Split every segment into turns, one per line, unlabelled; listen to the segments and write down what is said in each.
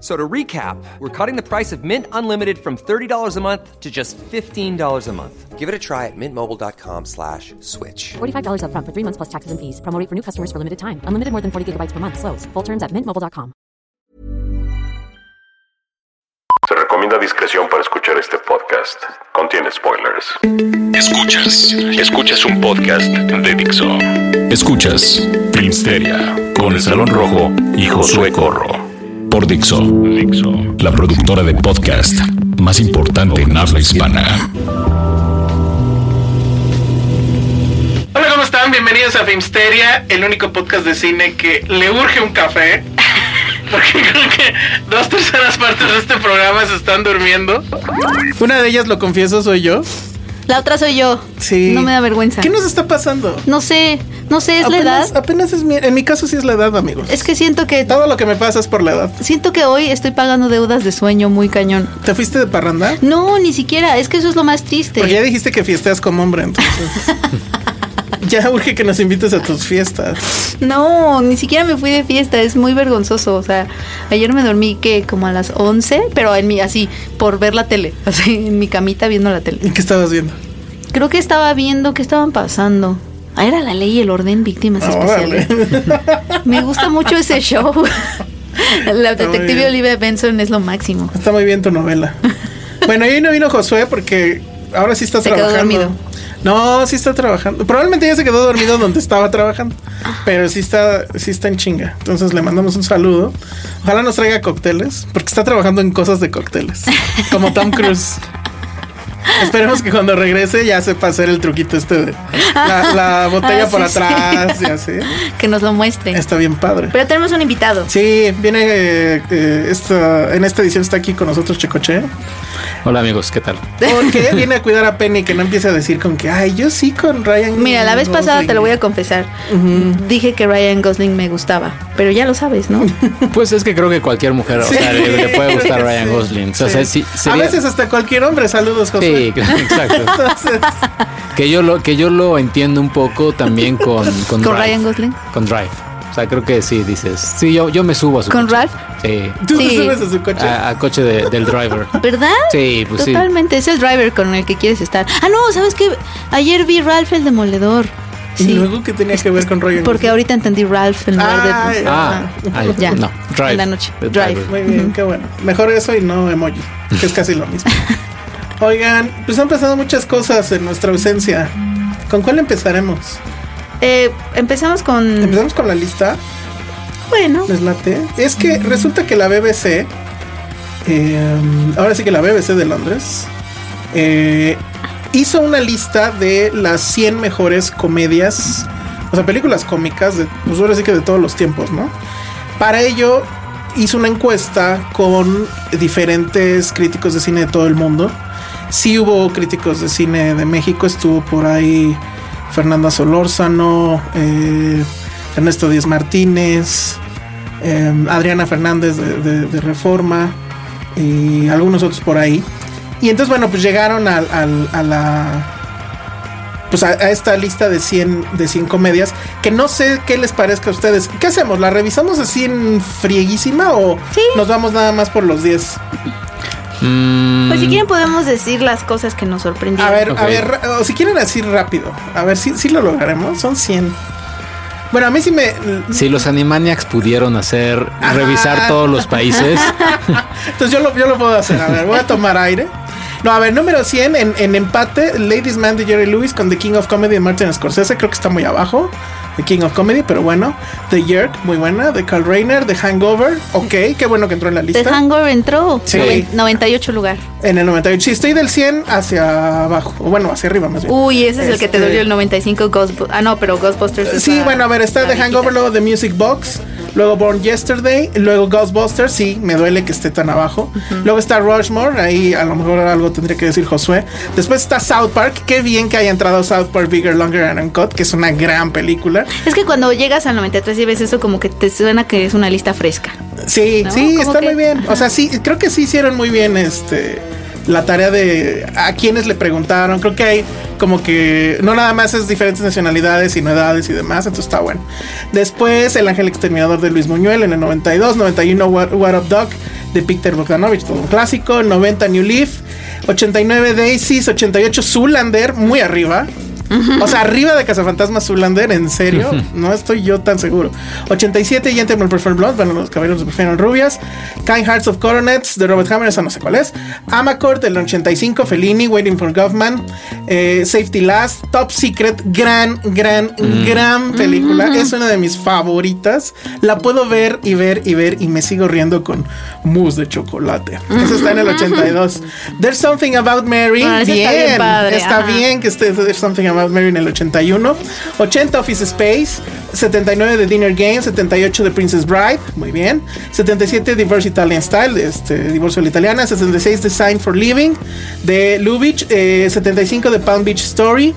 F- So to recap, we're cutting the price of Mint Unlimited from $30 a month to just $15 a month. Give it a try at mintmobile.com slash switch.
$45 upfront for three months plus taxes and fees. Promo for new customers for limited time. Unlimited more than 40 gigabytes per month. Slows. Full terms at mintmobile.com.
Se recomienda discreción para escuchar este podcast. Contiene spoilers.
Escuchas, escuchas un podcast de Dixo. Escuchas Filmsteria con el Salón Rojo y Josué Corro. Por Dixo, Dixo, la productora de podcast más importante en habla hispana.
Hola, ¿cómo están? Bienvenidos a Filmsteria, el único podcast de cine que le urge un café. Porque creo que dos terceras partes de este programa se están durmiendo. Una de ellas, lo confieso, soy yo.
La otra soy yo.
Sí.
No me da vergüenza.
¿Qué nos está pasando?
No sé, no sé, es la edad.
apenas es mi, en mi caso sí es la edad, amigos.
Es que siento que
Todo lo que me pasa es por la edad.
siento que hoy estoy pagando deudas de sueño muy cañón.
¿Te fuiste de parranda?
No, ni siquiera, es que eso es lo más triste.
Porque ya dijiste que fiesteas como hombre, entonces. ya urge que nos invites a tus fiestas.
No, ni siquiera me fui de fiesta, es muy vergonzoso, o sea, ayer me dormí que como a las 11, pero en mi así por ver la tele, así en mi camita viendo la tele.
¿Y qué estabas viendo?
Creo que estaba viendo qué estaban pasando. Ah, era la ley y el orden víctimas especiales. Me gusta mucho ese show. La detective. Olivia Benson es lo máximo.
Está muy bien tu novela. Bueno, hoy no vino Josué porque ahora sí está
Se quedó
trabajando.
dormido.
No, sí está trabajando. Probablemente ya se quedó dormido donde estaba trabajando. Pero sí está, sí está en chinga. Entonces le mandamos un saludo. Ojalá nos traiga cócteles, porque está trabajando en cosas de cócteles. Como Tom Cruise. Esperemos que cuando regrese ya sepa hacer el truquito este de la, la botella
Ah,
por
sí, sí.
atrás y así.
Que nos lo muestre.
Está bien padre.
Pero tenemos un invitado.
Sí, viene eh, eh, esta, en esta edición está aquí con nosotros Checoche.
Hola amigos, ¿qué tal?
Porque viene a cuidar a Penny que no empiece a decir con que, ay, yo sí con Ryan.
Mira, la vez pasada
Gosling".
te lo voy a confesar. Dije que Ryan Gosling me gustaba, pero ya lo sabes, ¿no?
Pues es que creo que cualquier mujer, o sea, le, le puede gustar Ryan Gosling. O sea,
sí.
sí,
A veces hasta cualquier hombre. Saludos, José.
Sí, exacto.
Entonces,
Que yo lo, que yo lo entiendo un poco también con, con,
¿Con
Drive.
Ryan Gosling?
Con Drive. O sea, creo que sí, dices. Sí, yo, yo me subo a su
¿Con
coche.
Ralph?
Sí.
tú te
Sí.
subes a su coche.
A, a coche de- del driver.
¿Verdad?
Sí, pues sí.
Totalmente, es el driver con el que quieres estar. Ah, no, ¿sabes qué? Ayer vi Ralph el Demoledor.
Y
Sí.
luego, ¿qué tenía que ver con Ryan?
Porque ahorita entendí Ralph en lugar de.
Ay,
Ah, ay,
Ya.
no. Drive.
En la noche. Drive.
Muy bien, qué bueno. Mejor eso y no emoji, que es casi lo mismo. Oigan, pues han pasado muchas cosas en nuestra ausencia. ¿Con cuál empezaremos?
Eh, empezamos con.
Empezamos con la lista.
Bueno,
¿Les late? Es que resulta que la BBC, eh, ahora sí que la BBC de Londres, eh, hizo una lista de las 100 mejores comedias, o sea, películas cómicas, de, pues ahora sí que de todos los tiempos, ¿no? Para ello hizo una encuesta con diferentes críticos de cine de todo el mundo. Sí hubo críticos de cine de México, estuvo por ahí Fernanda Solórzano, eh, Ernesto Díaz Martínez, eh, Adriana Fernández de, de- de Reforma y algunos otros por ahí. Y entonces, bueno, pues llegaron al- al- a, la. Pues a, a esta lista de 100, de 100 comedias. Que no sé qué les parezca a ustedes. ¿Qué hacemos? ¿La revisamos así en frieguísima o nos vamos nada más por los 10?
Mm,
pues si quieren podemos decir las cosas que nos sorprendieron.
A ver, a ver, o si quieren decir rápido. A ver si, si lo lograremos. Son 100. Bueno, a mí sí me.
Si los Animaniacs pudieron hacer, revisar todos los países,
Entonces yo lo, yo lo puedo hacer. A ver, voy a tomar aire. No, a ver, número 100 en, en empate, Ladies Man de Jerry Lewis con The King of Comedy de Martin Scorsese, creo que está muy abajo. The King of Comedy, pero bueno. The Yerk, muy buena. De Carl Reiner. The Hangover, ok, qué bueno que entró en la
The
lista.
Hangover entró.
Sí.
Noven- 98 lugar.
En el 98. Sí, estoy del 100 hacia abajo. O bueno, hacia arriba más bien.
Uy, ese es el que te
Este-
dolió el 95 Ghostbusters. Ah, no, pero Ghostbusters.
Sí,
está-
bueno, a ver, está The. Hangover, luego The Music Box, luego Born Yesterday, luego Ghostbusters, sí, me duele que esté tan abajo. Luego está Rushmore, ahí a lo mejor algo tendría que decir Josué. Después está South Park, qué bien que haya entrado South Park Bigger, Longer and Uncut, que es una gran película.
Es que cuando llegas al 93 y ves eso, como que te suena que es una lista fresca.
Sí,
¿No?
sí, está
que-
muy bien. O sea, sí, creo que sí hicieron muy bien este la tarea de a quienes le preguntaron. Creo que hay como que no nada más es diferentes nacionalidades, sino edades y demás. Entonces está bueno. Después El Ángel Exterminador de Luis Muñuel en el 92, 91 What, What Up Dog de Peter Bogdanovich, todo un clásico. 90 New Leaf, 89 Daisies, 88 Zoolander, muy arriba. O sea, arriba de Cazafantasmas Zoolander, en serio, no estoy yo tan seguro. 87 Gentlemen Prefer Blood, bueno, los caballeros prefieren rubias. Kind Hearts of Coronets de Robert Hammer, esa no sé cuál es. Amacord del 85, Fellini, Waiting for Goffman, eh, Safety Last, Top Secret, gran, gran, gran película. Es una de mis favoritas. La puedo ver y ver y ver y me sigo riendo con mousse de chocolate. Eso está en el 82. There's Something About Mary.
Ah,
bien,
está bien padre,
está bien que esté There's Something About Mary en el 81. 80 Office Space. 79 de Dinner Game. 78 de Princess Bride. Muy bien. 77 Divorce Italian Style. Este, Divorcio a la Italiana. 76 Design for Living de Lubitsch. eh, 75 de Palm Beach Story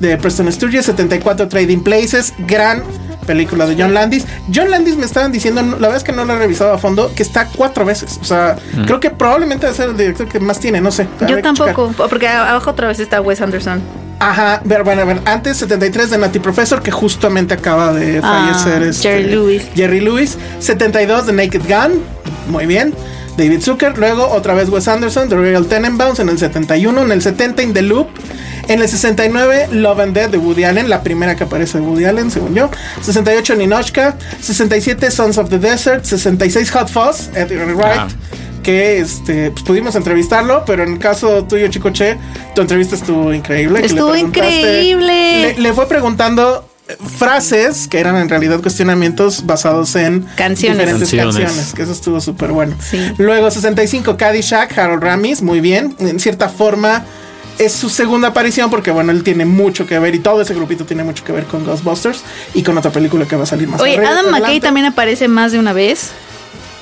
de Preston Sturges. 74 Trading Places. Gran película de John Landis. John Landis me estaban diciendo, la verdad es que no lo he revisado a fondo, que está cuatro veces. O sea, creo que probablemente va a ser el director que más tiene, no sé.
Yo tampoco, porque abajo otra vez está Wes Anderson.
Ajá, ver, bueno, a ver, antes 73 de Nutty Professor, que justamente acaba de
Ah,
fallecer. este,
Jerry Lewis.
Jerry Lewis. 72 de Naked Gun, muy bien. David Zucker, luego otra vez Wes Anderson, The Royal Tenenbaums en el 71, en el 70 In The Loop, en el 69 Love and Death de Woody Allen, la primera que aparece de Woody Allen, según yo. 68 Ninochka, 67 Sons of the Desert, 66 Hot Fuzz, Edgar Wright.
Ah.
Que este, pues pudimos entrevistarlo, pero en el caso tuyo, Chicoche, tu entrevista estuvo increíble. le
Estuvo increíble.
Le, le fue preguntando eh, frases que eran en realidad cuestionamientos basados en
Canciones.
diferentes
Canciones.
canciones, que eso estuvo súper bueno.
Sí.
Luego 65 Caddyshack, Harold Ramis, muy bien. En cierta forma es su segunda aparición porque bueno, él tiene mucho que ver y todo ese grupito tiene mucho que ver con Ghostbusters y con otra película que va a salir más
Oye,
arre-
Adam McKay
adelante.
también aparece más de una vez.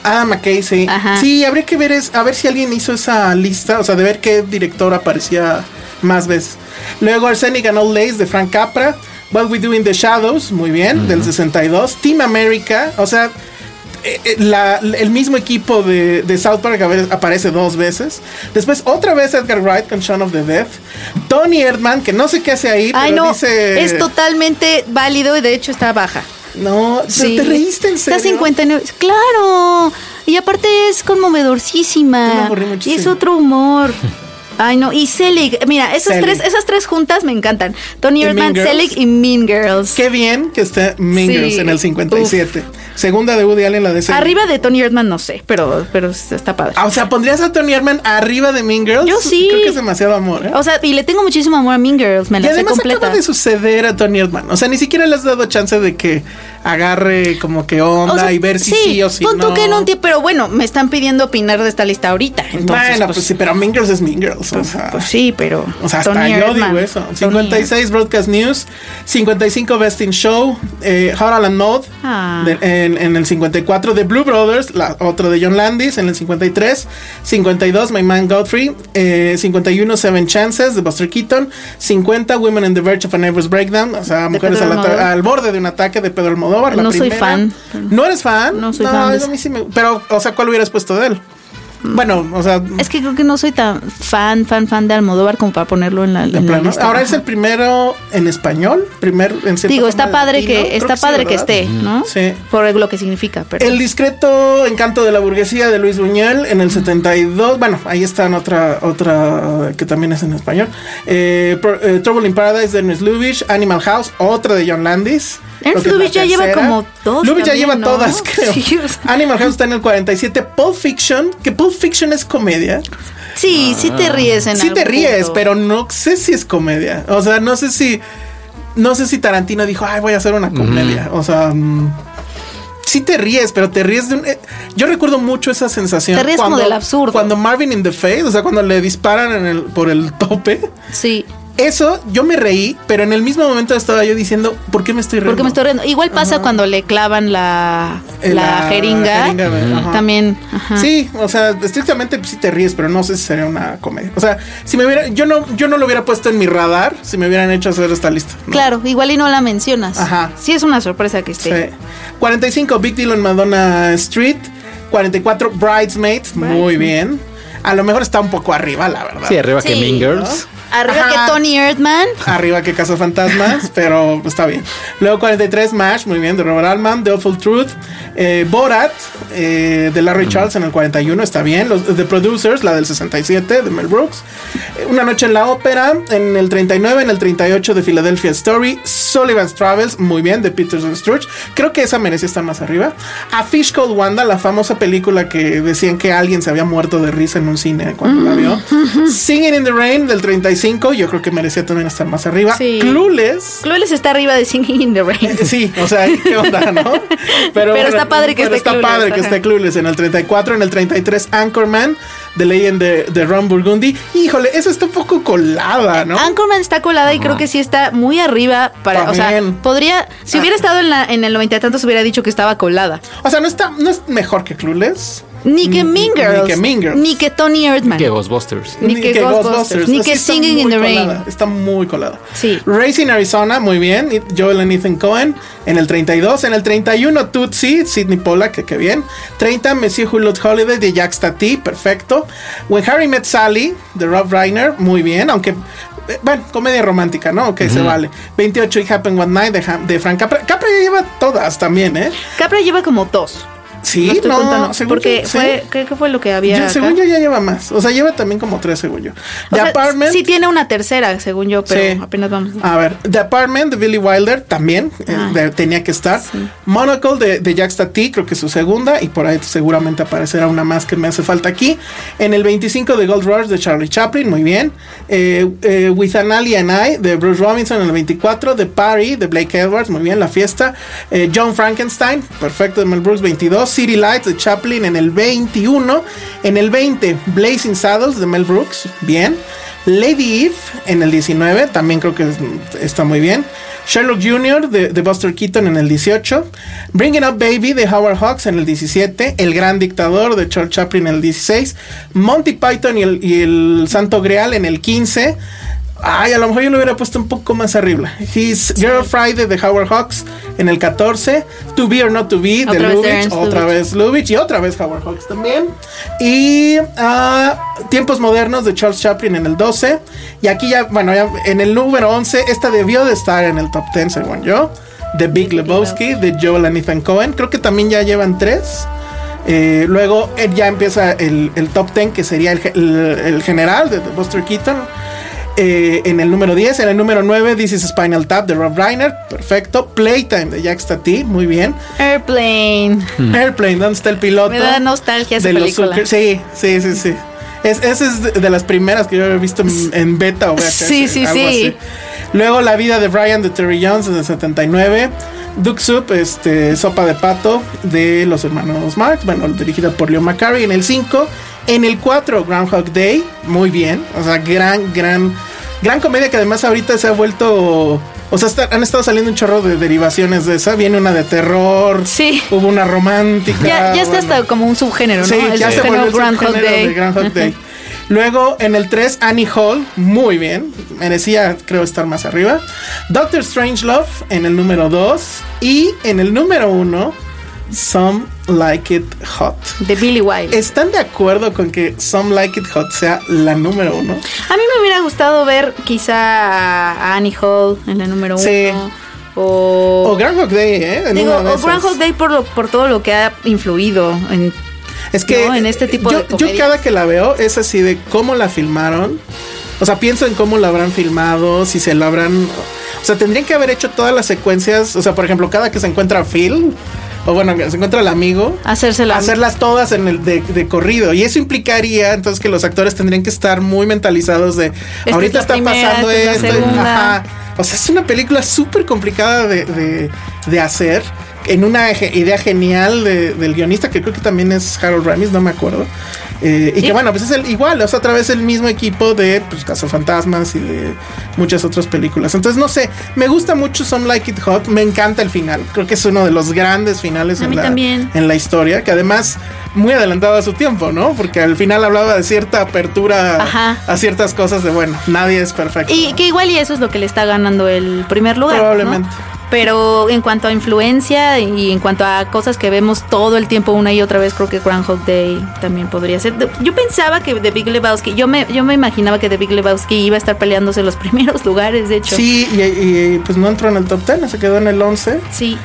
Adam McKay, sí.
Ajá.
Sí, habría que ver es, a ver si alguien hizo esa lista, o sea, de ver qué director aparecía más veces. Luego Arsenic and Old Lace de Frank Capra. What We Do in the Shadows, muy bien, del 62. Team America, o sea, eh, eh, la- el mismo equipo de, de South Park a ver- aparece dos veces. Después otra vez Edgar Wright con Shaun of the Dead. Tony Erdman, que no sé qué hace ahí,
Ay,
pero
no,
dice...
es totalmente válido y de hecho está baja.
No, ¿te-
Sí.
¿te reíste en serio?
Está 59. Claro. Y aparte es conmovedorcísima. Y es otro humor. Ay, no. Y Selig. Mira, esas
Selig.
tres, esas tres juntas me encantan. Tony Erdman. Selig y Mean Girls.
Qué bien que esté Mean
Sí.
Girls en el 57. Segunda de Woody Allen, la de ese-
Arriba de Tony Erdman no sé, pero, pero está padre.
Ah, o sea, ¿pondrías a Tony Erdman arriba de Mean Girls?
Yo sí.
Creo que es demasiado amor, ¿eh?
O sea, y le tengo muchísimo amor a Mean Girls. Me
y
la sé
además
completa.
acaba de suceder a Tony Erdman. O sea, ni siquiera le has dado chance de que agarre como que onda
O sea,
y ver si sí, o si
pon
no.
que tiempo, pero bueno, me están pidiendo opinar de esta lista ahorita. Entonces,
bueno,
pues,
pues, sí, pero Mean Girls es Mean Girls. O sea,
pues sí, pero.
O sea, hasta
Tony
yo
Erdman,
digo eso.
Tony
56 Broadcast News, 55 Best in Show, eh, Harold and Maude
Ah.
de- en, en el 54 The Blue Brothers, la otra de John Landis en el 53, 52 My Man Godfrey, eh, 51 Seven Chances de Buster Keaton, 50 Women in the Verge of a Nervous Breakdown, o sea, mujeres al, al borde de un ataque de Pedro Almodóvar. La
No soy fan.
¿No eres fan?
No soy fan de
a mí sí me- pero, o sea, ¿cuál hubieras puesto de él? Bueno, o sea,
Es que creo que no soy tan fan, fan, fan de Almodóvar como para ponerlo en la,
de
en la
plano.
lista.
Ahora
Ajá.
es el primero en español, primer en
Digo, está padre
latino.
que está
sí,
padre que esté, ¿no?
Sí.
Por lo que significa, pero
El discreto encanto de la burguesía de Luis Buñuel en el 72. Bueno, ahí está en otra, otra que también es en español. Eh, eh, Trouble in Paradise de Ernest Lubitsch. Animal House, otra de John Landis. La
Lubitsch ya lleva como dos
Lubitsch ya lleva
¿no?
todas, creo.
Sí, o sea.
Animal House está en el 47. Pulp Fiction, que Pulp Fiction es comedia.
sí, sí te ríes en
Sí te ríes,
punto.
pero no sé si es comedia. O sea, no sé si. no sé si Tarantino dijo, ay, voy a hacer una comedia. O sea, mm, sí te ríes, pero te ríes de un... eh, yo recuerdo mucho esa sensación.
Te ríes como del absurdo.
Cuando Marvin in the Face, o sea, cuando le disparan en el, por el tope.
Sí.
Eso yo me reí, pero en el mismo momento estaba yo diciendo, ¿por qué me estoy riendo?
Porque me estoy riendo. Igual pasa cuando le clavan la,
Eh,
la,
la
jeringa.
jeringa, ajá.
También. ajá.
Sí, o sea, estrictamente pues, sí te ríes, pero no sé si sería una comedia. O sea, si me hubiera, yo no, yo no lo hubiera puesto en mi radar si me hubieran hecho hacer esta lista. ¿no?
Claro, igual y no la mencionas.
Ajá.
Sí, es una sorpresa que esté.
Sí. 45, Big Deal en Madonna Street. 44, Bridesmaids. Muy bien. A lo mejor está un poco arriba, la verdad.
Sí, arriba que
Sí,
Mean Girls.
Arriba
Ajá.
que Tony Erdman.
Arriba que Casa Fantasmas, pero está bien. Luego 43, MASH, muy bien, de Robert Altman, The Awful Truth. Eh, Borat, eh, de Larry Charles en el 41, está bien. Los, The Producers, la del 67, de Mel Brooks. Eh, Una noche en la ópera, en el 39, en el 38 de Philadelphia Story. Sullivan's Travels, muy bien, de Peter Sturge. Creo que esa merecía estar más arriba. A Fish Called Wanda, la famosa película que decían que alguien se había muerto de risa en un cine cuando la vio. Singing in the Rain, del 35, yo creo que merecía también estar más arriba.
Sí.
Clueless.
Clueless está arriba de Singing in the Rain.
Eh, Sí, o sea, ¿qué onda, no?
Pero está padre que
pero
esté
está
Clueless,
padre que
ajá.
esté Clueless en el 34, en el 33 Anchorman, de Legend de, de Ron Burgundy. Híjole, esa está un poco colada, ¿no?
Anchorman está colada y creo que sí está muy arriba para, o sea, podría, si hubiera estado en la en el noventa y tantos hubiera dicho que estaba colada.
O sea, no está, no es mejor que Clueless.
Ni que Mean
Ni
Girls,
que Mean Girls.
ni que Tony Erdman.
Que Ghostbusters.
Ni que Ghostbusters, ni que Singing in the Rain.
Está muy colada.
Sí.
Racing Arizona, muy bien. y Joel and Ethan Cohen en el 32. En el 31, Tootsie, Sidney Pollack, que, que bien. 30, Monsieur Hulot Holiday de Jack Stati, perfecto. When Harry Met Sally de Rob Reiner, muy bien. Aunque, eh, bueno, comedia romántica, ¿no? Ok, se vale. 28, It Happened One Night de Frank Capra. Capra ya lleva todas también, ¿eh?
Capra lleva como dos.
Sí,
No estoy
no,
contando,
según
porque
yo,
fue,
sí.
¿qué, qué fue lo que había?
Yo-
acá?
según yo ya lleva más. O sea, lleva también como tres, según yo.
O
The
sea,
Apartment.
sí tiene una tercera, según yo, pero
Sí.
apenas vamos.
A ver, The Apartment de Billy Wilder también eh, de- tenía que estar. Monocle de, de Jack Stati, creo que es su segunda. Y por ahí seguramente aparecerá una más que me hace falta aquí. En el 25 de Gold Rush de Charlie Chaplin, muy bien. Eh, eh, With an Ally and I de Bruce Robinson en el 24. The Party de Blake Edwards, muy bien, la fiesta. Eh, John Frankenstein, perfecto de Mel Brooks, 22. City Lights de Chaplin en el 21. En el 20, Blazing Saddles de Mel Brooks, bien. Lady Eve en el 19, también creo que es- está muy bien. Sherlock Jr. de, de Buster Keaton en el 18. Bringing Up Baby de Howard Hawks en el 17. El Gran Dictador de Charles Chaplin en el 16. Monty Python y el, y el Santo Grial en el 15. Ay, a lo mejor yo lo hubiera puesto un poco más arriba. His Girl Friday de Howard Hawks en el 14. To Be or Not to Be de Lubitsch. Otra
Lubitsch.
vez Lubitsch y otra vez Howard Hawks también. Y ah, Tiempos Modernos de Charles Chaplin en el 12. Y aquí ya, bueno, ya en el número 11, esta debió de estar en el top 10 según yo. The Big Lebowski de Joel and Ethan Cohen. Creo que también ya llevan tres. Eh, luego eh, ya empieza el, el top 10 que sería el, ge- el- el general de Buster Keaton. Eh, en el número 10, en el número 9, This is Spinal Tap de Rob Reiner, perfecto. Playtime de Jack Stati, muy bien.
Airplane.
Airplane, ¿dónde está el piloto?
Me da nostalgia esa
de los
película.
Sí, sí, sí, sí. Es, esa es de, las primeras que yo había visto en, beta o VHS.
Sí, sí,
algo
sí.
así. Luego La vida de Brian de Terry Jones en el 79. Duck Soup, este, Sopa de Pato de los hermanos Marx, bueno, dirigida por Leo McCarey en el 5. En el 4, Groundhog Day, muy bien. O sea, gran, gran, gran comedia que además ahorita se ha vuelto. O sea, está- han estado saliendo un chorro de derivaciones de esa. Viene una de terror.
Sí.
Hubo una romántica.
Ya, ya está
bueno.
hasta como un subgénero, ¿no?
Sí,
el
ya se
subgénero
el
Groundhog
subgénero
Day.
de Groundhog Day. Luego en el 3, Annie Hall, muy bien. Merecía, creo, estar más arriba. Doctor Strangelove en el número 2. Y en el número 1, Some Like It Hot.
De Billy Wilder.
¿Están de acuerdo con que Some Like It Hot sea la número 1?
A mí me hubiera gustado ver quizá a Annie Hall en la número
Sí.
uno. O,
O Groundhog Day, ¿eh? En
digo, o. Groundhog Day por, lo, por todo lo que ha influido en
Es que
¿no? en este tipo
yo,
de
yo
comedias.
cada que la veo es así de cómo la filmaron. O sea, pienso en cómo la habrán filmado, si se la habrán... O sea, tendrían que haber hecho todas las secuencias. O sea, por ejemplo, cada que se encuentra Phil, o bueno, se encuentra el amigo,
hacérsela.
hacerlas todas en el de, de corrido. Y eso implicaría entonces que los actores tendrían que estar muy mentalizados de
es
ahorita
la
está
primera,
pasando
es
esto. ajá. O sea, es una película súper complicada de, de- de hacer. En una idea genial de- del guionista, que creo que también es Harold Ramis, no me acuerdo. Eh, y
Sí.
que bueno, pues es el igual, es otra vez el mismo equipo de pues, Cazafantasmas y de muchas otras películas. Entonces, no sé, me gusta mucho Some Like It Hot, me encanta el final. Creo que es uno de los grandes finales en la, en la historia, que además muy adelantado a su tiempo, ¿no? Porque al final hablaba de cierta apertura
Ajá.
a ciertas cosas de bueno, nadie es perfecto.
Y que igual y eso es lo que le está ganando el primer lugar. ¿no? Pero en cuanto a influencia y en cuanto a cosas que vemos todo el tiempo una y otra vez, creo que Groundhog Day también podría ser. Yo pensaba que The Big Lebowski, yo me, yo me imaginaba que The Big Lebowski iba a estar peleándose los primeros lugares, de hecho.
Sí, y, y, pues no entró en el top 10, se quedó en el 11.
Sí.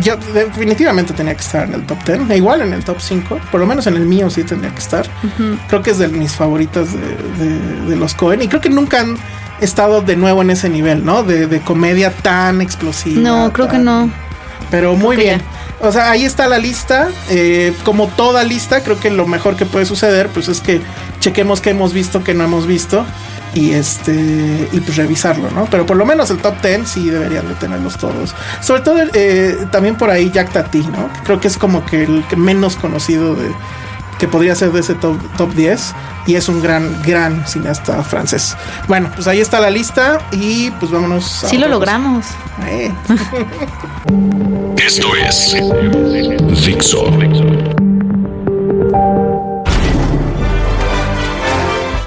Yo definitivamente tenía que estar en el top 10, e igual en el top 5, por lo menos en el mío sí tendría que estar. Creo que es de mis favoritas de, de- de los Cohen y creo que nunca han estado de nuevo en ese nivel, ¿no? De, de comedia tan explosiva.
No, creo que no.
Pero muy bien. O sea, ahí está la lista. Eh, como toda lista, creo que lo mejor que puede suceder, pues es que chequemos qué hemos visto, qué no hemos visto. Y este, y pues revisarlo, ¿no? Pero por lo menos el top 10 sí deberían de tenerlos todos. Sobre todo eh, también por ahí Jack Tati, ¿no? Creo que es como que el menos conocido de que podría ser de ese top, top 10 y es un gran, gran cineasta francés. Bueno, pues ahí está la lista y pues vámonos. a
Sí lo logramos.
Eh.
Esto es Dixo.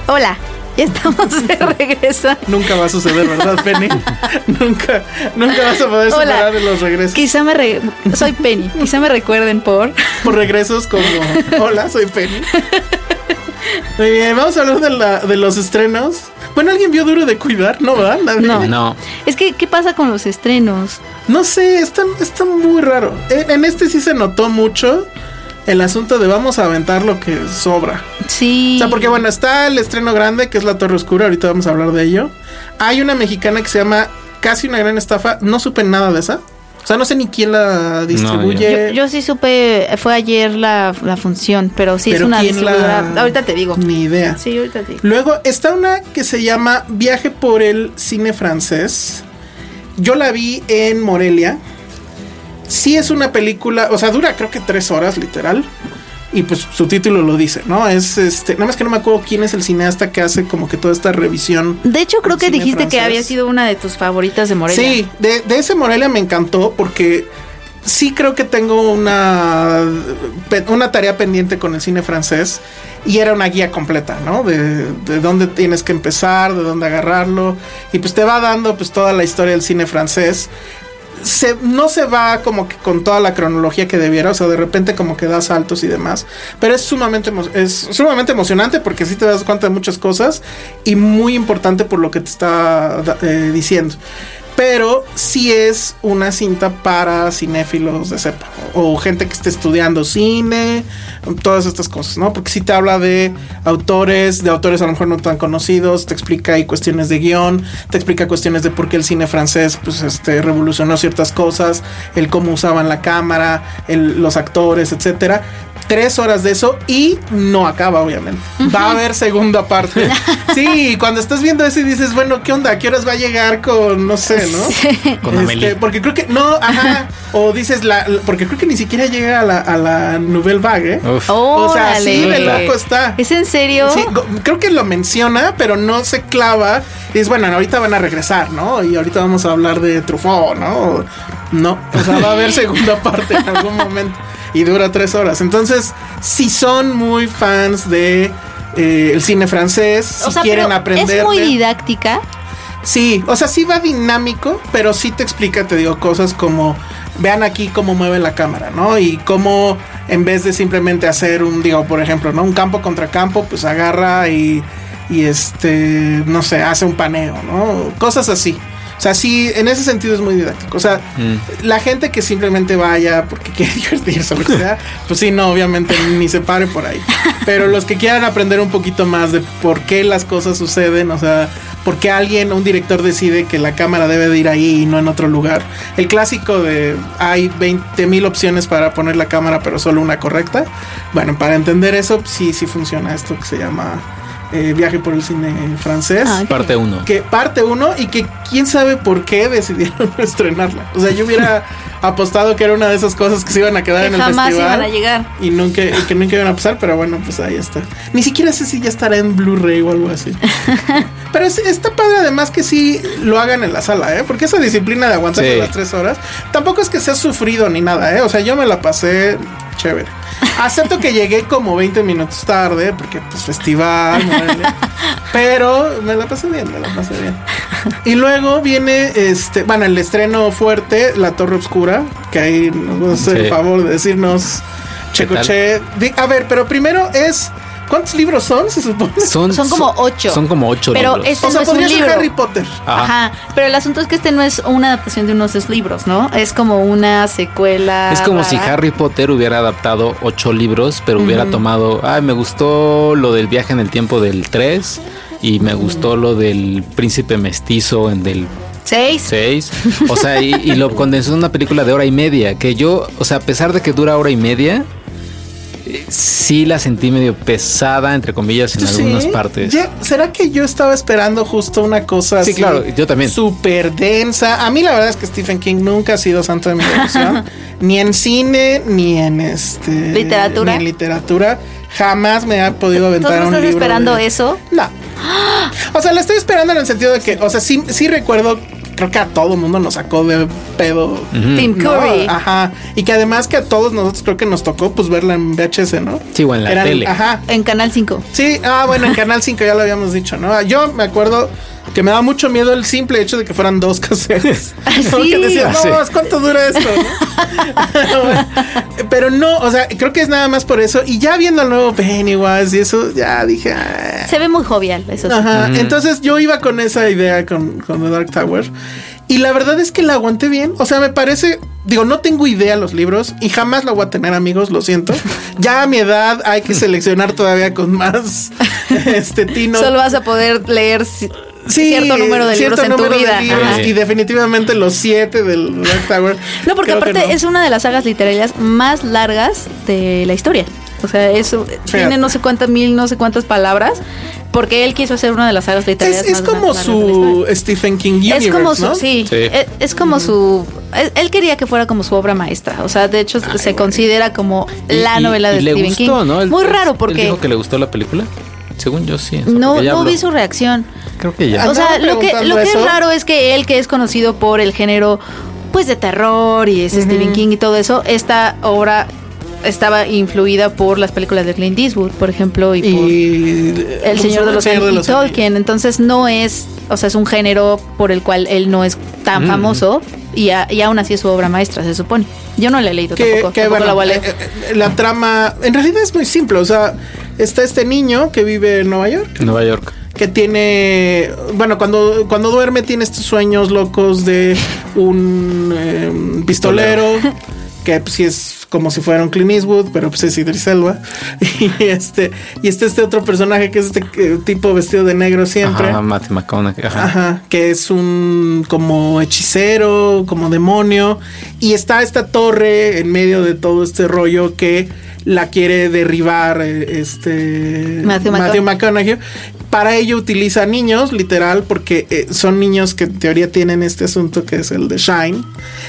Hola, ya estamos de regreso.
Nunca va a suceder, ¿verdad, Penny? nunca, nunca vas a poder superar
Hola.
los regresos.
Quizá me re- soy Penny, quizá me recuerden por
Por regresos como Hola, soy Penny. Muy bien, vamos a hablar de, la, de los estrenos. Bueno, ¿alguien vio Duro de Cuidar? No, ¿verdad? Nadie.
No.
No.
Es que, ¿qué pasa con los estrenos?
No sé, está, está muy raro. En, en este sí se notó mucho el asunto de vamos a aventar lo que sobra.
Sí.
O sea, porque bueno, está el estreno grande que es La Torre Oscura, ahorita vamos a hablar de ello. Hay una mexicana que se llama Casi una gran estafa, no supe nada de esa. O sea, no sé ni quién la distribuye.
Yo, yo sí supe, fue ayer la, la función, pero sí es una
quién la-
distribuidora. Ahorita te digo.
Ni idea.
Sí, ahorita te digo.
Luego está una que se llama Viaje por el cine francés. Yo la vi en Morelia. Sí es una película, o sea, dura creo que tres horas, literal. Y pues su título lo dice, ¿no? Es este, nada más que no me acuerdo quién es el cineasta que hace como que toda esta revisión.
De hecho, creo que dijiste que había sido una de tus favoritas de Morelia.
Sí, de, de ese Morelia me encantó porque sí creo que tengo una, una tarea pendiente con el cine francés y era una guía completa, ¿no? De, de dónde tienes que empezar, de dónde agarrarlo y pues te va dando pues toda la historia del cine francés. Se, no se va como que con toda la cronología que debiera, o sea, de repente como que da saltos y demás, pero es sumamente, es sumamente emocionante porque sí te das cuenta de muchas cosas y muy importante por lo que te está eh, diciendo. Pero sí es una cinta para cinéfilos de cepa o gente que esté estudiando cine, todas estas cosas, ¿no? Porque sí te habla de autores, de autores a lo mejor no tan conocidos, te explica ahí cuestiones de guion, te explica cuestiones de por qué el cine francés pues este revolucionó ciertas cosas, el cómo usaban la cámara, los actores, etcétera. Tres horas de eso y no acaba, obviamente. Va a haber segunda parte. Sí, cuando estás viendo eso y dices, bueno, ¿qué onda? ¿A qué horas va a llegar con, no sé, ¿no?
Con Amelie.
Porque creo que, no, ajá. o dices, la, la- porque creo que ni siquiera llega a la, a la Nouvelle Vague, ¿eh?
Uf.
O sea, sí, de loco está.
¿Es en serio?
Sí, creo que lo menciona, pero no se clava. Y es bueno, ahorita van a regresar, ¿no? Y ahorita vamos a hablar de Truffaut, ¿no? No, o sea, va a haber segunda parte en algún momento y dura tres horas. Entonces, si son muy fans de eh, el cine francés, si
sea,
quieren aprender.
es muy didáctica.
Sí, o sea, sí va dinámico, pero sí te explica, te digo, cosas como vean aquí cómo mueve la cámara, ¿no? Y cómo en vez de simplemente hacer un, digo, por ejemplo, ¿no? Un campo contra campo, pues agarra y, y este, no sé, hace un paneo, ¿no? Cosas así. O sea, sí, en ese sentido es muy didáctico. O sea, la gente que simplemente vaya porque quiere divertirse, o lo que sea, pues sí, no, obviamente ni se pare por ahí. Pero los que quieran aprender un poquito más de por qué las cosas suceden, o sea, por qué alguien, un director decide que la cámara debe de ir ahí y no en otro lugar. El clásico de hay 20 mil opciones para poner la cámara, pero solo una correcta. Bueno, para entender eso, sí, sí funciona esto que se llama eh, Viaje por el cine francés.
Ah, ok.
Parte 1.
Que parte uno y que quién sabe por qué decidieron estrenarla. O sea, yo hubiera apostado que era una de esas cosas que se iban a quedar
Que
en el
jamás
festival.
iban a llegar.
Y nunca, y que nunca iban a pasar, pero bueno, pues ahí está. Ni siquiera sé si ya estará en Blu-ray o algo así. pero es- está padre además que sí lo hagan en la sala, ¿eh? Porque esa disciplina de aguantar
Sí.
las tres horas, tampoco es que sea sufrido ni nada, ¿eh? O sea, yo me la pasé chévere. Acepto que llegué como 20 minutos tarde, porque pues festival, Morelia. pero me la pasé bien, me la pasé bien. Y luego viene este, bueno, el estreno fuerte, La Torre Oscura, que ahí nos hacer el favor de decirnos Checoche. A ver, pero primero es ¿cuántos libros son? Se supone.
Son,
Son como ocho.
Son como ocho
Pero
libros.
este
o sea,
no es un libro.
Harry Potter.
Ajá.
Ajá. Pero el asunto es que este no es una adaptación de unos libros, ¿no? Es como una secuela.
Es como si. Harry Potter hubiera adaptado ocho libros, pero hubiera tomado, ay, me gustó lo del viaje en el tiempo del 3 y me gustó lo del príncipe mestizo en del
Seis.
6. O sea, y, y lo condensó en una película de hora y media, que yo, o sea, a pesar de que dura hora y media, sí la sentí medio pesada, entre comillas, en
Sí.
algunas partes.
Ya, ¿Será que yo estaba esperando justo una cosa
Sí,
así?
claro, yo también.
Súper densa. A mí la verdad es que Stephen King nunca ha sido santo de mi devoción. ni en cine, ni en este...
¿Literatura?
Ni en literatura. Jamás me ha podido aventar
¿Tú no
un
estás
libro
esperando
de-
eso?
No. O sea, la estoy esperando en el sentido de que, o sea, sí, sí recuerdo, creo que a todo mundo nos sacó de pedo.
Tim
¿no?
Curry.
Ajá. Y que además que a todos nosotros creo que nos tocó pues verla en VHS, ¿no?
Sí, o en la tele.
Ajá.
En Canal 5.
Sí, ah, bueno, en Canal 5 ya lo habíamos dicho, ¿no? Yo me acuerdo que me daba mucho miedo el simple hecho de que fueran dos cassettes.
Sí.
no,
Sí.
¿cuánto dura esto? Pero no, o sea, creo que es nada más por eso. Y ya viendo el nuevo Pennywise y eso, ya dije, ah.
Se ve muy jovial, eso sí.
Ajá. Entonces yo iba con esa idea con, con The Dark Tower. Y la verdad es que la aguanté bien. O sea, me parece. Digo, no tengo idea los libros y jamás lo voy a tener, amigos, lo siento. Ya a mi edad hay que seleccionar todavía con más este tino.
Solo vas a poder leer
Sí,
cierto número de libros
cierto
en tu
número de
vida.
libros y definitivamente los siete del Dark Tower.
No, porque aparte
no.
es una de las sagas literarias más largas de la historia. O sea, eso tiene no sé cuántas mil, no sé cuántas palabras, porque él quiso hacer una de las sagas literarias
Es, es
más
como su. Stephen King Universe,
Es como su,
¿no?
sí,
Sí.
Es, es como su, él, él quería que fuera como su obra maestra, o sea, de hecho se considera como la
Y-
novela
y
de Stephen
gustó,
King.
¿no? Él-
Muy
él-
raro
él
porque
dijo que le gustó la película. Según yo sí.
no, no vi su reacción.
Creo que ya.
O sea, lo que, lo que es raro es que él, que es conocido por el género pues de terror y es Stephen King y todo eso, esta obra estaba influida por las películas de Clint Eastwood, por ejemplo, y, por
Y
El Señor de los
Señor
Anillos y Tolkien. Entonces no es, o sea, es un género por el cual él no es tan famoso y, a- y aún así es su obra maestra, se supone. Yo no la he leído
que,
tampoco,
que,
tampoco
bueno,
la voy a leer.
eh, eh, la trama en realidad es muy simple. O sea, está este niño que vive en Nueva York.
Nueva York.
Que tiene, bueno, cuando, cuando duerme tiene estos sueños locos de un eh, pistolero, que pues sí es como si fuera un Clint Eastwood, pero pues es Idris Elba. Y este, y este, este otro personaje que es este eh, tipo vestido de negro siempre.
Ajá, Matthew McConaughey. Ajá.
Ajá, que es un como hechicero, como demonio. Y está esta torre en medio de todo este rollo que la quiere derribar eh, este
Matthew
Matthew McConaughey. Para ello utiliza niños, literal, porque eh, son niños que en teoría tienen este asunto que es el de Shine.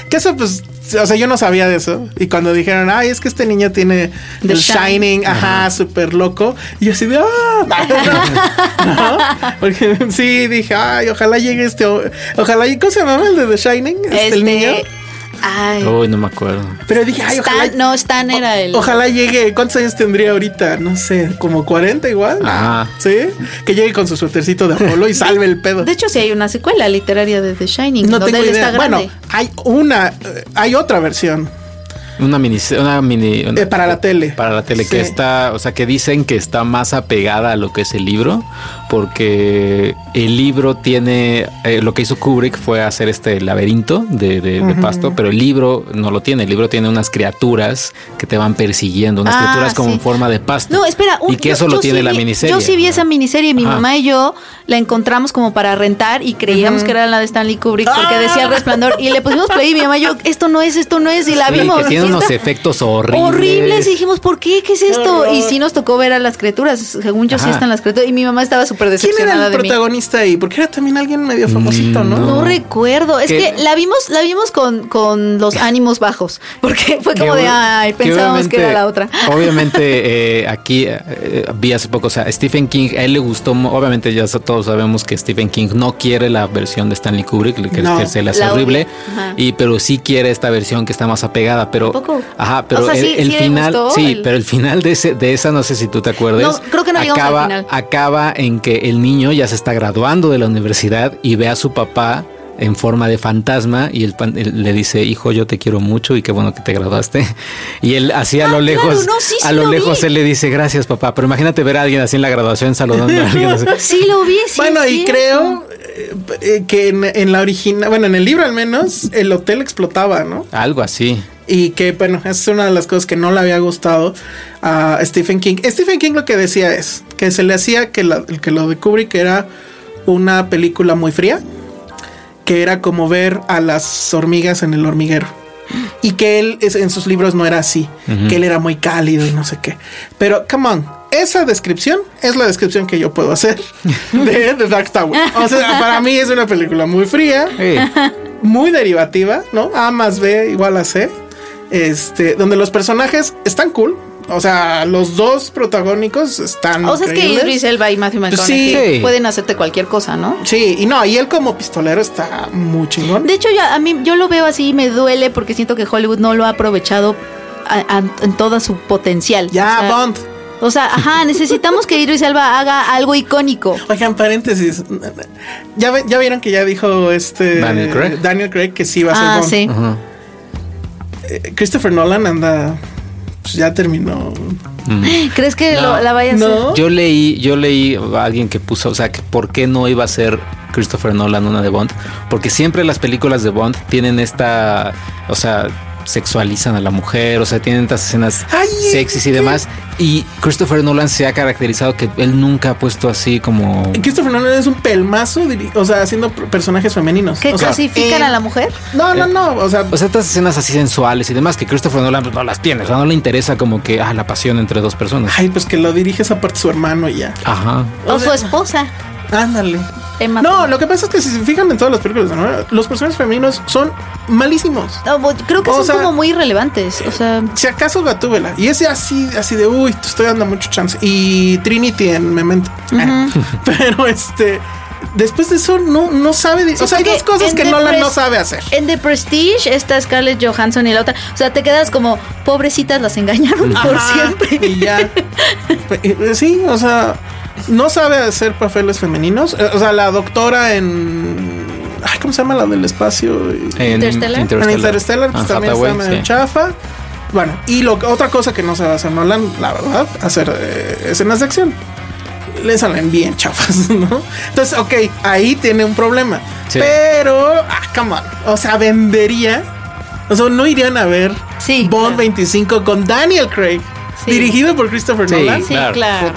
Que eso, pues, o sea, yo no sabía de eso. Y cuando dijeron, ay, es que este niño tiene
The
el
Shine.
Shining, ajá, súper loco. Y yo así de, ah, ¿no? Porque sí, dije, ay, ojalá llegue este, ojalá, y ¿cómo se llamaba el de The Shining? Este, el niño.
Ay,
Uy, no me acuerdo.
Pero dije, ay,
Stan,
ojalá.
no, Stan era el.
Ojalá llegue, ¿cuántos años tendría ahorita? No sé, como 40 igual.
Ajá.
Sí, que llegue con su suétercito de Apolo y salve el pedo.
De hecho, sí hay una secuela literaria de The Shining,
no
donde
tengo
él
idea.
está grande.
Bueno, hay una, eh, hay otra versión.
Una mini, una mini una-
Eh, para la tele.
Para la tele
Sí.
que está, o sea, que dicen que está más apegada a lo que es el libro, porque el libro tiene, eh, lo que hizo Kubrick fue hacer este laberinto de, de- de pasto, pero el libro no lo tiene. El libro tiene unas criaturas que te van persiguiendo, unas
Ah,
criaturas como
sí.
en forma de pasto.
No, espera. un-
y que eso
yo
lo tiene
sí
la miniserie.
Yo sí vi esa miniserie. Mi
Ajá.
mamá y yo la encontramos como para rentar y creíamos que era la de Stanley Kubrick porque
Ah.
decía El Resplandor. Y le pusimos play y mi mamá y yo, esto no es, esto no es. Y la
Sí,
vimos.
que tiene. Unos efectos horribles.
horribles y dijimos, ¿por qué? ¿Qué es esto? Y sí nos tocó ver a las criaturas. Según yo, sí
Ajá.
están las criaturas. Y mi mamá estaba súper
¿Quién era
decepcionada
el
de
protagonista ahí? Porque era también alguien medio famosito, ¿no?
No recuerdo. Es
Que-
que la vimos, la vimos con, con los ánimos bajos. Porque fue como
Que
de, ay, pensábamos que era
obviamente-
la otra.
Obviamente, eh, aquí eh, vi hace poco, o sea, Stephen King, a él le gustó, obviamente ya todos sabemos que Stephen King no quiere la versión de Stanley Kubrick, que,
No.
que se le hace
La
horrible, y pero sí quiere esta versión que está más apegada, pero,
¿Tampoco?
ajá, pero
O sea,
el,
sí-
el
sí le
final,
gustó
sí,
el-
pero el final de ese, de esa no sé si tú te acuerdas.
No, creo que no al
acaba,
final.
acaba en que el niño ya se está graduando de la universidad y ve a su papá en forma de fantasma y el, le dice, hijo, yo te quiero mucho y qué bueno que te graduaste. Y él así a
Ah,
lo
claro,
lejos,
no, sí, sí
a lo,
lo vi.
lejos él le dice, gracias papá. Pero imagínate ver a alguien así en la graduación saludando a alguien así.
Sí, lo vi. sí,
bueno, y creo eh, eh, que en, en la original, bueno, en el libro al menos, el hotel explotaba, ¿no?
Algo así.
Y que, bueno, esa es una de las cosas que no le había gustado a Stephen King. Stephen King lo que decía es que se le hacía que, la- que lo de Kubrick era una película muy fría, que era como ver a las hormigas en el hormiguero. Y que él en sus libros no era así, que él era muy cálido y no sé qué. Pero, come on, esa descripción es la descripción que yo puedo hacer de The Dark Tower. O sea, para mí es una película muy fría,
Sí.
muy derivativa, ¿no? A más B igual a C. Este, donde los personajes están cool. O sea, los dos protagónicos están.
O sea, es que. Idris Elba y Matthew
Pues
McConaughey
sí.
pueden hacerte cualquier cosa, ¿no?
Sí, y no, y él como pistolero está muy chingón.
De hecho, ya, a mí yo lo veo así y me duele porque siento que Hollywood no lo ha aprovechado a- a- en todo su potencial.
ya,
O sea,
Bond.
O sea, ajá, necesitamos que Idris Elba haga algo icónico.
Oigan, paréntesis. Ya, ya vieron que ya dijo este
Daniel Craig.
Daniel Craig que sí va a ser
Ah,
Bond.
sí.
Ajá.
Christopher Nolan anda. Pues ya terminó.
¿Crees que
No.
lo- la vaya a hacer?
No.
Yo leí, yo leí a alguien que puso, o sea, que por qué no iba a ser Christopher Nolan una de Bond, porque siempre las películas de Bond tienen esta, o sea, sexualizan a la mujer, o sea, tienen estas escenas
Ay,
sexys y demás, y Christopher Nolan se ha caracterizado que él nunca ha puesto así como
Christopher Nolan es un pelmazo, o sea, haciendo per- personajes femeninos.
¿Que
O sea,
cosifican
eh,
a la mujer?
No, no, no. O sea,
o sea, estas escenas así sensuales y demás que Christopher Nolan pues, no las tiene, o sea, no le interesa como que ah, la pasión entre dos personas.
ay, pues que lo dirige esa parte su hermano y ya.
Ajá.
O,
O
su esposa.
Ándale.
Emma
No, lo que pasa es que si se fijan en todas las películas, ¿no? los personajes femeninos son malísimos.
No, bo- creo que
O
son
sea-
como muy irrelevantes. O sea,
Si acaso Gatúbela. Y ese así, así de, uy, te estoy dando mucho chance. Y Trinity en Memento. Pero este, después de eso, no, no sabe. de-
Sí,
o sea, hay dos cosas que Nolan no sabe hacer.
en The Prestige está Scarlett Johansson y la otra. O sea, te quedas como, pobrecitas, las engañaron por siempre.
Y ya. Sí, o sea, no sabe hacer papeles femeninos. Eh, O sea, la doctora en. Ay, ¿cómo se llama la del espacio?
En
Interstellar.
En Interstellar pues, también
Hathaway,
está medio
sí.
chafa. Bueno, y lo, otra cosa que no sabe hacer Nolan, la verdad, hacer eh, escenas de acción. Le salen bien chafas, ¿no? Entonces, ok, ahí tiene un problema.
Sí.
Pero, ah, come on. O sea, vendería. O sea, no irían a ver
Sí,
Bond
claro.
25 con Daniel Craig,
Sí.
dirigido por Christopher
Sí.
Nolan.
Sí,
Claro.
claro.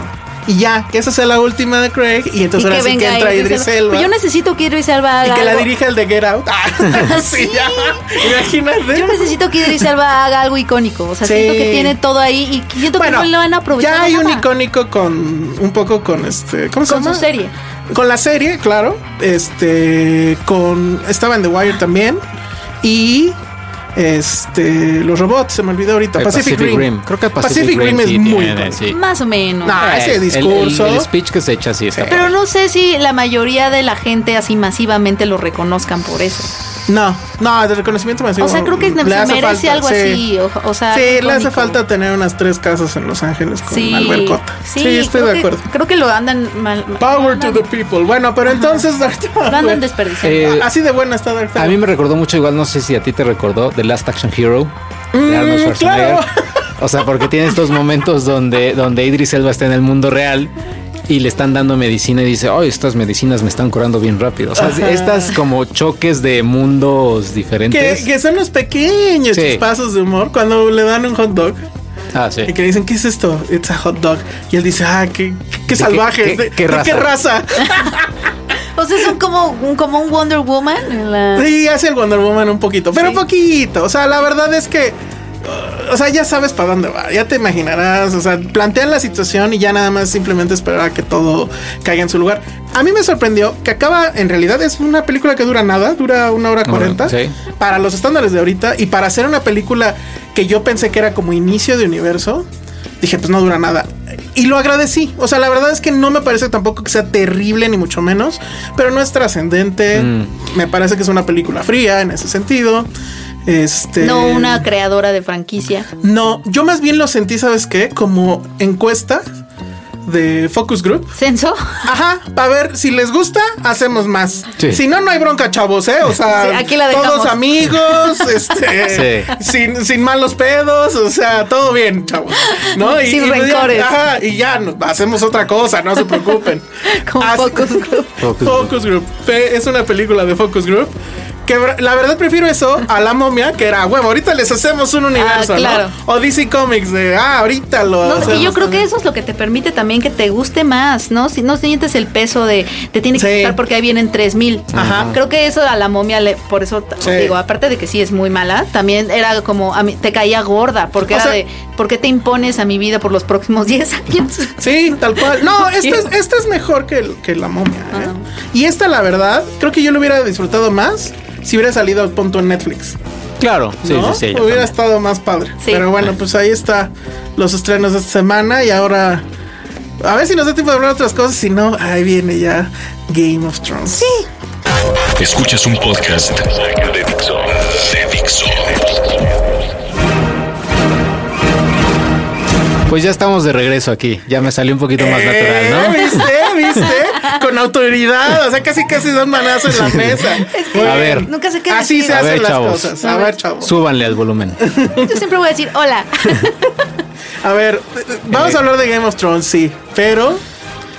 Y ya, que esa sea la última de Craig. Y entonces ahora sí que entra Idris Elba.
Pero yo necesito que Idris Elba
y
haga
que la dirija el de Get Out. Ah, sí, ya. Imagínate.
Yo necesito que Idris Elba haga algo icónico. O sea,
Sí.
siento que tiene todo ahí y siento que no lo van a aprovechar.
Ya hay un icónico con un poco con este, ¿cómo se
Con
llama?
su serie.
Con la serie, claro. Este, con estaba en The Wire también y este los robots, se me olvidó ahorita.
El
Pacific, Rim.
Creo que Pacific,
Rim, es
sí
muy
tiene,
bueno.
sí.
Más o menos.
No, Ah, ese
El- el-
discurso.
El, speech que se echa así está.
Pero no sé si la mayoría de la gente así masivamente lo reconozcan por eso.
No, no, de reconocimiento masivo.
O sea, creo que se
le
merece
falta,
algo
sí.
así. O, o sea,
Sí, le hace falta tener unas tres casas en Los Ángeles con
Sí,
albercota. Sí,
sí,
estoy
creo
de
que-
acuerdo.
Creo que lo andan mal.
Power to the people. Bueno, pero entonces Dark
Lo andan desperdiciando.
Eh,
Así de buena está Dark Tower.
A mí me recordó mucho, igual no sé si a ti te recordó, The Last Action Hero de Arnold Schwarzenegger.
Mm, claro.
O sea, porque tiene estos momentos donde, donde Idris Elba está en el mundo real y le están dando medicina y dice, oh, estas medicinas me están curando bien rápido. O sea,
Ajá.
estas como choques de mundos diferentes.
Que, que son los pequeños
Sí.
chispazos de humor cuando le dan un hot dog
Ah, sí.
y que dicen, ¿qué es esto? It's a hot dog. Y él dice, ah, qué, qué
qué-
salvaje.
qué-
¿De,
qué
de qué raza?
O sea, son como, un- como un Wonder Woman. en la-
Sí, hace el Wonder Woman un poquito, pero
Sí.
poquito. O sea, la verdad es que o sea, ya sabes para dónde va, ya te imaginarás, o sea, plantean la situación y ya nada más simplemente esperar a que todo caiga en su lugar. A mí me sorprendió que acaba, en realidad es una película que dura nada, dura una hora cuarenta,
sí.
para los estándares de ahorita y para hacer una película que yo pensé que era como inicio de universo, dije, pues no dura nada. Y lo agradecí. O sea, la verdad es que no me parece tampoco que sea terrible, ni mucho menos, pero no es trascendente.
Mm.
Me parece que es una película fría en ese sentido. Este.
No una creadora de franquicia.
No, yo más bien lo sentí, ¿sabes qué? Como encuesta de Focus Group.
¿Censo?
Ajá, para ver si les gusta, hacemos más.
Sí.
Si no, no hay bronca, chavos, ¿eh? O sea,
Sí, aquí la dejamos.
todos amigos, este, sin, sin malos pedos, o sea, todo bien, chavos. ¿No?
Sin
pues ya,
rencores.
ajá, y ya hacemos otra cosa, no se preocupen.
Como
Así-
Focus Group.
Focus
Focus Group. Es una película de Focus Group. Que la verdad prefiero eso a la momia, que era, huevo, ahorita les hacemos un universo,
Ah, claro.
¿no? O DC Comics de, ah, ahorita lo
No,
hacemos
y yo creo que eso es lo que te permite también que te guste más, ¿no? Si no sientes el peso de te tiene que
Sí.
gustar porque ahí vienen 3000.
Ajá.
Creo que eso a la momia le, por eso
Sí.
digo, aparte de que sí es muy mala, también era como a mí te caía gorda, porque
O
era
sea-
de ¿por qué te impones a mi vida por los próximos 10 años?
Sí, tal cual. No, esta es, esta es mejor que, que la momia. ¿eh? Y esta, la verdad, creo que yo lo hubiera disfrutado más si hubiera salido al punto en Netflix.
Claro, sí,
¿no?
sí, sí.
hubiera
también.
estado más padre.
Sí.
Pero bueno, pues ahí está los estrenos de esta semana y ahora. A ver si nos da tiempo de hablar de otras cosas. Si no, ahí viene ya Game of Thrones. Sí.
Escuchas un podcast de Dixo. De Dixo.
Pues ya estamos de regreso aquí. Ya me salió un poquito más natural,
Eh,
¿no?
¿Viste? ¿Viste? Con autoridad. O sea, casi casi dos manazos en la mesa. Muy
A
bien.
ver.
Nunca sé qué
Así se
A
hacen
ver,
las
chavos.
cosas. A ver, chavos.
Súbanle al volumen.
Yo siempre voy a decir hola.
A ver, vamos a hablar de Game of Thrones, sí. Pero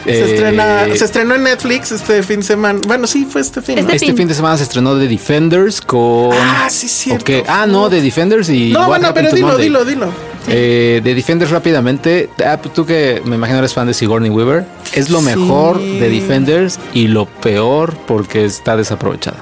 se
Eh,
estrena, se estrenó en Netflix este fin de semana. Bueno, sí, fue este fin. ¿no?
Este
Este
fin.
fin de semana se estrenó The Defenders con.
Ah, sí, cierto.
Ah, no, The Defenders y.
No,
What
bueno, pero dilo,
Monday.
dilo, dilo.
Eh, The Defenders rápidamente. Ah, tú que me imagino eres fan de Sigourney Weaver. Es lo
Sí.
mejor de Defenders y lo peor porque está desaprovechada.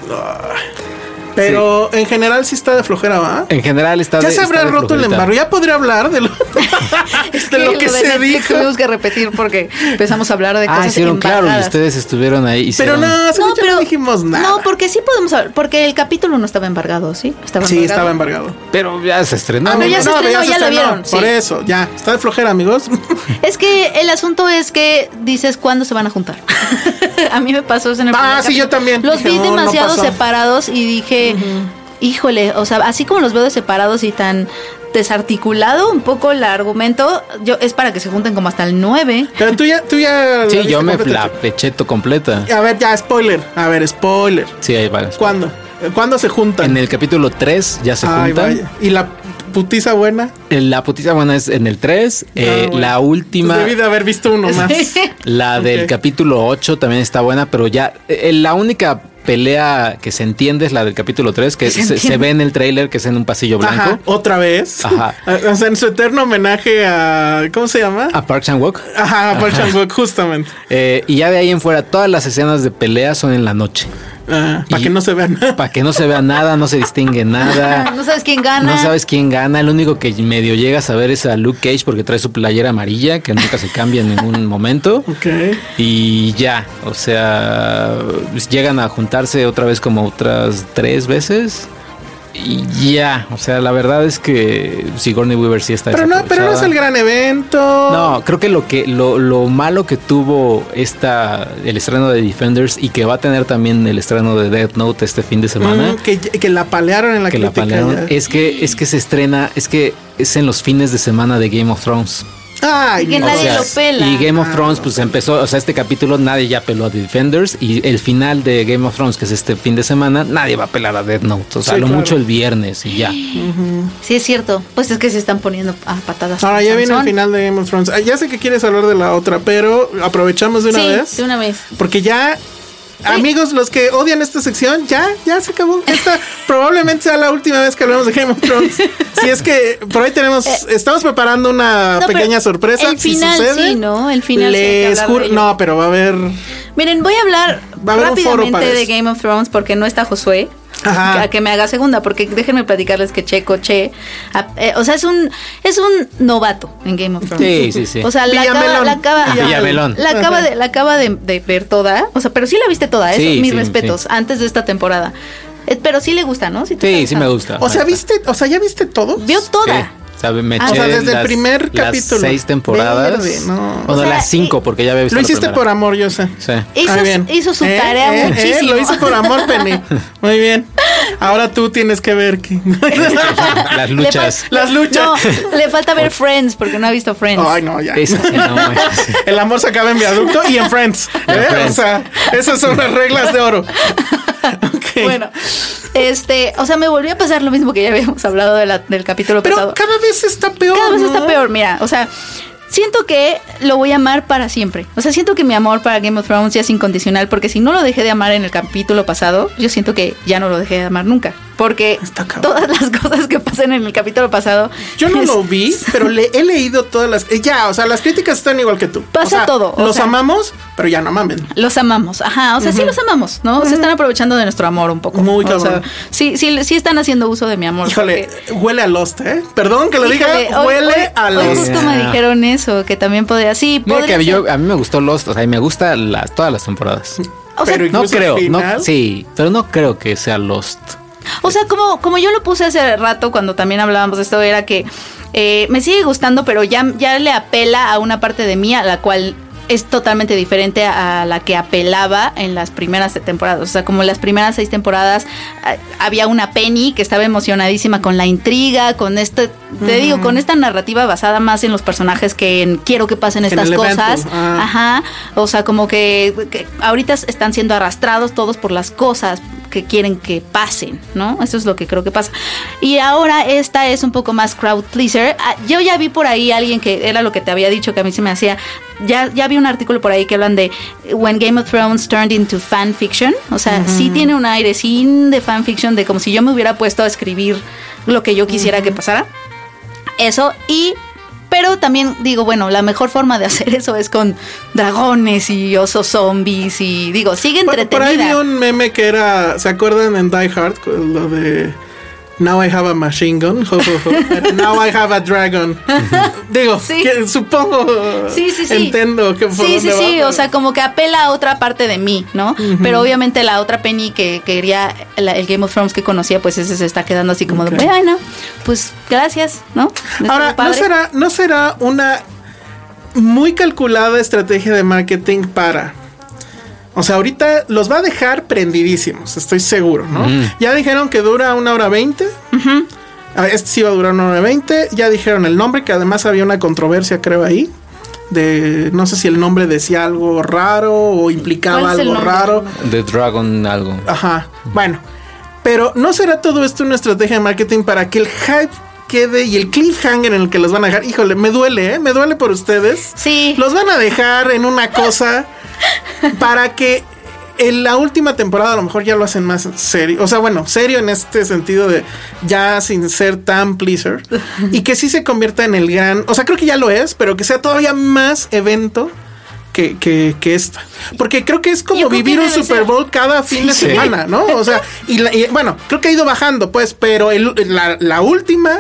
Pero en general sí está de flojera, ¿va?
En general está
Ya
de-
se habrá roto el embargo. Ya podría hablar de lo, de lo que
de
se
Netflix
dijo.
Tuvimos que repetir porque empezamos a hablar de
Ah,
cosas
hicieron claro y ustedes estuvieron ahí.
Pero
hicieron-
no, según
No,
yo
pero
no dijimos nada.
No, porque sí podemos hablar, porque el capítulo no estaba embargado, ¿sí? Estaba
Sí,
embargado.
estaba embargado.
Pero ya se estrenó.
Ah, pero ya se
No,
estrenó, ya lo vieron,
Por
sí.
eso, ya. Está de flojera, amigos.
Es que el asunto es que dices cuándo se van a juntar. a mí me pasó eso en el
Ah, sí,
capítulo.
yo también.
Los
Dije,
vi
no, no
demasiado separados y dije, híjole, o sea, así como los veo de separados y tan desarticulado un poco el argumento, yo es para que se junten como hasta el 9.
Pero tú ya, tú ya.
Sí, yo me la pecheto completa.
A ver, ya, spoiler. A ver, spoiler.
Sí, ahí va.
¿Cuándo? ¿Cuándo se juntan?
En el capítulo 3 ya se
Ay,
juntan.
vaya. ¿Y la putiza buena?
La putiza buena es en el 3. eh,
Ah, bueno.
La última,
Pues debí de haber visto uno más.
la del capítulo 8 también está buena, pero ya eh, la única pelea que se entiende es la del capítulo 3, que
se
se, se
entiende.
ve en el tráiler que es en un pasillo blanco.
Ajá, otra vez.
Ajá.
O sea, en su eterno homenaje a. ¿Cómo se llama?
A Parks and Walk.
Ajá, a Park Chan-wook, justamente.
Eh, y ya de ahí en fuera, todas las escenas de pelea son en la noche.
Para
Y-
que no se vean.
Para que no se vea nada, no se distingue nada.
no sabes quién gana.
No sabes quién gana. El único que medio llega a saber es a Luke Cage porque trae su playera amarilla que nunca se cambia en ningún momento.
ok.
Y ya, o sea, llegan a juntarse otra vez como otras tres veces. Y ya, o sea, la verdad es que Sigourney Weaver sí está
Pero no, pero no es el gran evento.
No, creo que lo que lo, lo malo que tuvo esta el estreno de Defenders y que va a tener también el estreno de Death Note este fin de semana
Mm, que, que la palearon en la
que la palearon, es que es que se estrena, es que es en los fines de semana de Game of Thrones.
Ay,
Que
no.
nadie lo pela.
Y Game of Thrones pues empezó, o sea, este capítulo nadie ya peló a The Defenders y el final de Game of Thrones que es este fin de semana, nadie va a pelar a Death Note, o sea,
Sí,
lo
claro.
mucho el viernes y ya.
Sí, es cierto. Pues es que se están poniendo a patadas.
Ahora ya viene el final de Game of Thrones. Ah, ya sé que quieres hablar de la otra, pero aprovechamos de una
sí,
vez.
de una vez.
Porque ya, amigos, los que odian esta sección, ya, ya se acabó. Esta probablemente sea la última vez que hablamos de Game of Thrones. si es que por ahí tenemos, estamos preparando una
Eh, No,
pequeña sorpresa.
el
si
final
sucede.
sí, ¿no? El final
Les juro, no, pero va a haber.
Miren, voy a hablar
Va a haber un foro
rápidamente
para
de. Game of Thrones porque no está Josué.
Ajá.
a que me haga segunda, porque déjenme platicarles que Checo Che, a- eh, o sea, es un es un novato en Game of Thrones.
Sí, sí, sí.
O sea, la acaba, la acaba,
Villamelón.
La acaba de la acaba de, de ver toda, o sea, pero sí la viste toda, ¿eh?
Sí,
mis
sí,
respetos,
sí.
antes de esta temporada. Eh, pero sí le gusta, ¿no?
Sí, sí me gusta.
O sea, ¿viste? O sea, ¿ya viste todo?
Vio toda.
O me
Ah,
eché
o sea, desde el
las-
primer
las
capítulo.
seis temporadas.
Verde, no.
Bueno,
O sea,
las cinco, porque ya había visto
Lo hiciste por amor, yo sé.
Sí.
Hizo,
Muy bien.
hizo su
Eh,
tarea
eh, eh,
muchísimo.
lo hizo por amor, Penny. Muy bien. Ahora tú tienes que ver que.
Las luchas.
Las luchas.
No, le falta ver Friends porque no ha visto Friends.
Ay, no, ya.
Esa no.
El amor se acaba en viaducto y en Friends. ¿eh?
Friends.
O sea, esas son las reglas de oro.
Bueno, este, o sea, me volvió a pasar lo mismo que ya habíamos hablado de la- del capítulo
Pero
pasado.
cada vez está peor.
Cada vez
¿no?
está peor, mira, o sea, siento que lo voy a amar para siempre. O sea, siento que mi amor para Game of Thrones ya es incondicional porque si no lo dejé de amar en el capítulo pasado, yo siento que ya no lo dejé de amar nunca. Porque todas las cosas que pasan en el capítulo pasado.
Yo no
es-
lo vi, pero le he leído todas las. eh, Ya, o sea, las críticas están igual que tú.
Pasa
O sea,
todo, o
Los
sea-
amamos, pero ya no mamen.
Los amamos, ajá, o sea, sí los amamos, ¿no? Se están aprovechando de nuestro amor un poco.
Muy
o sea,
cabrón.
sí, sí, sí están haciendo uso de mi amor.
Híjole,
porque-
huele a Lost, ¿eh? Perdón que lo
Híjole,
diga,
hoy-
huele
hoy-
a
Hoy
Lost.
justo me dijeron eso, que también podría. Sí,
Mira
podría
que
ser.
yo, a mí me gustó Lost, o sea, y me gusta las, todas las temporadas.
O sea,
Pero
No
incluso
creo, no, sí, pero no creo que sea Lost.
O sea, como, como yo lo puse hace rato cuando también hablábamos de esto, era que eh, me sigue gustando, pero ya, ya le apela a una parte de mí a la cual es totalmente diferente a la que apelaba en las primeras temporadas. O sea, como en las primeras seis temporadas ah, había una Penny que estaba emocionadísima con la intriga, con este, te digo, con esta narrativa basada más en los personajes que en quiero que pasen
En
estas cosas.
ah.
Ajá. O sea, como que, que ahorita están siendo arrastrados todos por las cosas que quieren que pasen, ¿no? Eso es lo que creo que pasa. Y ahora esta es un poco más crowd pleaser. Ah, Yo ya vi por ahí alguien que era lo que te había dicho que a mí se me hacía. Ya, ya vi un artículo por ahí que hablan de When Game of Thrones turned into fan fiction. O sea, sí tiene un aire sin de fan fiction, de como si yo me hubiera puesto a escribir lo que yo quisiera que pasara. Eso y pero también digo, bueno, la mejor forma de hacer eso es con dragones y osos zombies y digo, sigue
Por, por ahí vi
entretenida.
un meme que era, ¿se acuerdan en Die Hard? Lo de Now I have a machine gun. Now I have a dragon. Digo,
Sí.
que supongo.
Sí, sí, sí.
Entiendo que por
Sí, sí,
va,
sí,
pero-
o sea, como que apela a otra parte de mí, ¿no? Pero obviamente la otra Penny que quería la- el Game of Thrones que conocía, pues ese se está quedando así como
Ok.
de, bueno, pues gracias, ¿no?
Ahora, ¿no será, ¿no será una muy calculada estrategia de marketing para... O sea, ahorita los va a dejar prendidísimos, estoy seguro, ¿no? Ya dijeron que dura una hora veinte. Ah, Este sí va a durar una hora veinte. Ya dijeron el nombre, que además había una controversia, creo, ahí. De no sé si el nombre decía algo raro o implicaba
¿Cuál es el
algo raro.
The Dragon algo.
Ajá. Bueno, pero ¿no será todo esto una estrategia de marketing para que el hype quede y el cliffhanger en el que los van a dejar? Híjole, me duele, ¿eh? Me duele por ustedes.
Sí.
Los van a dejar en una cosa para que en la última temporada a lo mejor ya lo hacen más serio. O sea, bueno, serio en este sentido de ya sin ser tan pleaser. y que sí se convierta en el gran. O sea, creo que ya lo es, pero que sea todavía más evento. Que, que, que esta. Porque creo que es como vivir un Super
ser.
Bowl cada fin de
Sí.
semana, ¿no? O sea, y, la- y, bueno, creo que ha ido bajando, pues, pero el- la, la última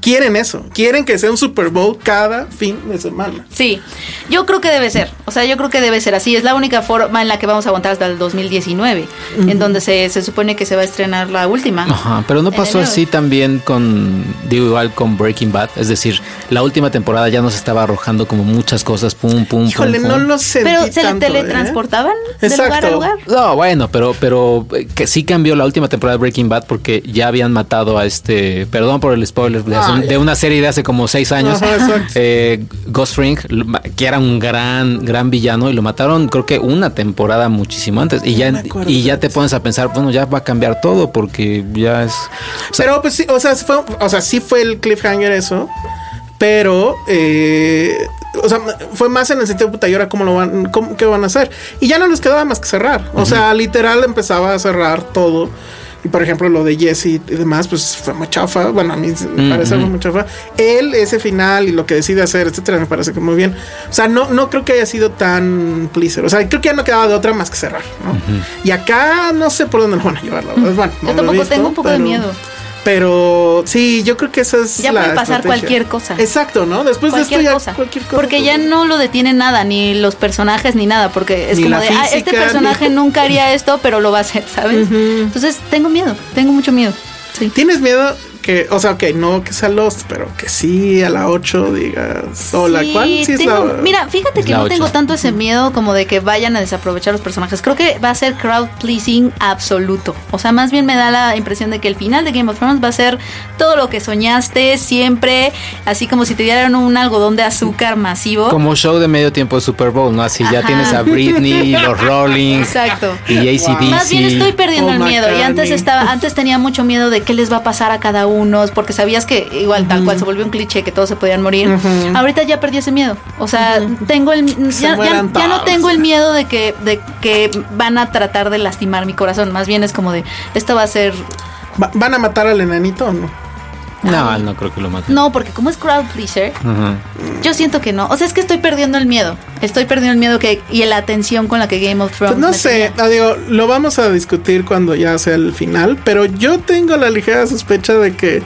quieren eso. Quieren que sea un Super Bowl cada fin de semana.
Sí, yo creo que debe ser. O sea, yo creo que debe ser así. Es la única forma en la que vamos a aguantar hasta el 2019, en donde se, se supone que se va a estrenar la última.
Ajá, pero no pasó así también con, digo igual con Breaking Bad, es decir, la última temporada ya nos estaba arrojando como muchas cosas, pum, pum,
Híjole,
pum,
no
pum.
lo sé.
Pero se le teletransportaban de lugar a lugar.
No, bueno, pero, pero eh, que sí cambió la última temporada de Breaking Bad porque ya habían matado a este, perdón por el spoiler, de, una serie de hace como seis años,
Ajá,
eh, Ghost Ring, que era un gran, gran villano y lo mataron creo que una temporada muchísimo antes y ya, y ya te pones a pensar, bueno, ya va a cambiar todo porque ya es... o sea,
Pero pues sí, o sea, fue, o sea, sí fue el cliffhanger eso. Pero, eh, o sea, fue más en el sentido, puta, ¿y ahora cómo lo van, cómo, qué van a hacer? Y ya no les quedaba más que cerrar. O sea, literal empezaba a cerrar todo Y por ejemplo, lo de Jesse y demás, pues fue muy chafa. Bueno, a mí me parece
Ujú.
muy chafa. Él, ese final y lo que decide hacer, etcétera, me parece que muy bien. O sea, no, no creo que haya sido tan pleaser. O sea, creo que ya no quedaba de otra más que cerrar, ¿no? Y acá no sé por dónde lo van a llevar, la verdad. Bueno, no
Yo tampoco
visto,
tengo un poco de miedo.
Pero sí, yo creo que esa es
Ya
la
puede pasar
estrategia.
cualquier cosa.
Exacto, ¿no? Después de
cualquier
esto ya
cosa.
cualquier cosa.
Porque ya
pues,
no lo detiene nada, ni los personajes ni nada, porque es
Ni
como de, ah, este
física,
personaje
ni-
nunca haría esto, pero lo va a hacer, ¿sabes? Entonces tengo miedo, tengo mucho miedo. Sí.
¿Tienes miedo que, o sea, ok, no que sea Lost, pero que sí a la 8 digas, hola,
Sí,
¿cuál? Sí es
tengo-
la
Mira, fíjate
Es
que
la
no tengo tanto ese miedo como de que vayan a desaprovechar los personajes. Creo que va a ser crowd pleasing absoluto. O sea, más bien me da la impresión de que el final de Game of Thrones va a ser todo lo que soñaste siempre, así como si te dieran un algodón de azúcar masivo.
Como show de medio tiempo de Super Bowl, ¿no? Así ya tienes a Britney, los Rolling
Exacto.
y ACDC.
Más bien estoy perdiendo
Paul
el miedo. Y antes estaba, antes tenía mucho miedo de qué les va a pasar a cada uno, porque sabías que igual tal cual se volvió un cliché que todos se podían morir. Ahorita ya perdí ese miedo. O sea, tengo el ya, ya- ya no tengo el miedo de que, de que van a tratar de lastimar mi corazón. Más bien es como de esto va a ser
Va- ¿Van a matar al enanito o no?
No, no creo que lo maten.
no, porque como es crowd pleaser, yo siento que no. O sea, es que estoy perdiendo el miedo. Estoy perdiendo el miedo que y la atención con la que Game of Thrones.
Pues no sé, digo, lo vamos a discutir cuando ya sea el final, pero yo tengo la ligera sospecha de que,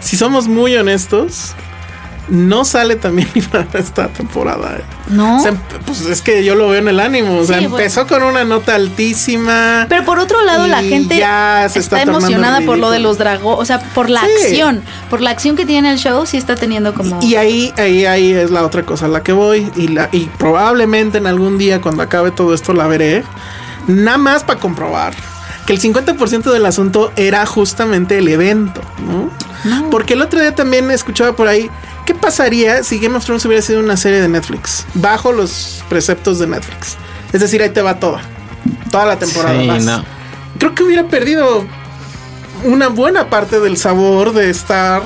si somos muy honestos, no sale también ni para esta temporada. eh.
No.
Pues es que yo lo veo en el ánimo. O sea,
Sí, bueno.
empezó con una nota altísima.
Pero por otro lado, la gente
ya se
está, emocionada por lo de los dragones, o sea, por la
Sí.
acción, por la acción que tiene el show, sí está teniendo como...
Y ahí, ahí, ahí es la otra cosa a la que voy. Y, la, y probablemente en algún día, cuando acabe todo esto, la veré. Nada más para comprobar que el 50% del asunto era justamente el evento, ¿no? Porque el otro día también escuchaba por ahí. ¿Qué pasaría si Game of Thrones hubiera sido una serie de Netflix? Bajo los preceptos de Netflix. Es decir, ahí te va toda. Toda la temporada.
Sí, no.
Creo que hubiera perdido una buena parte del sabor de estar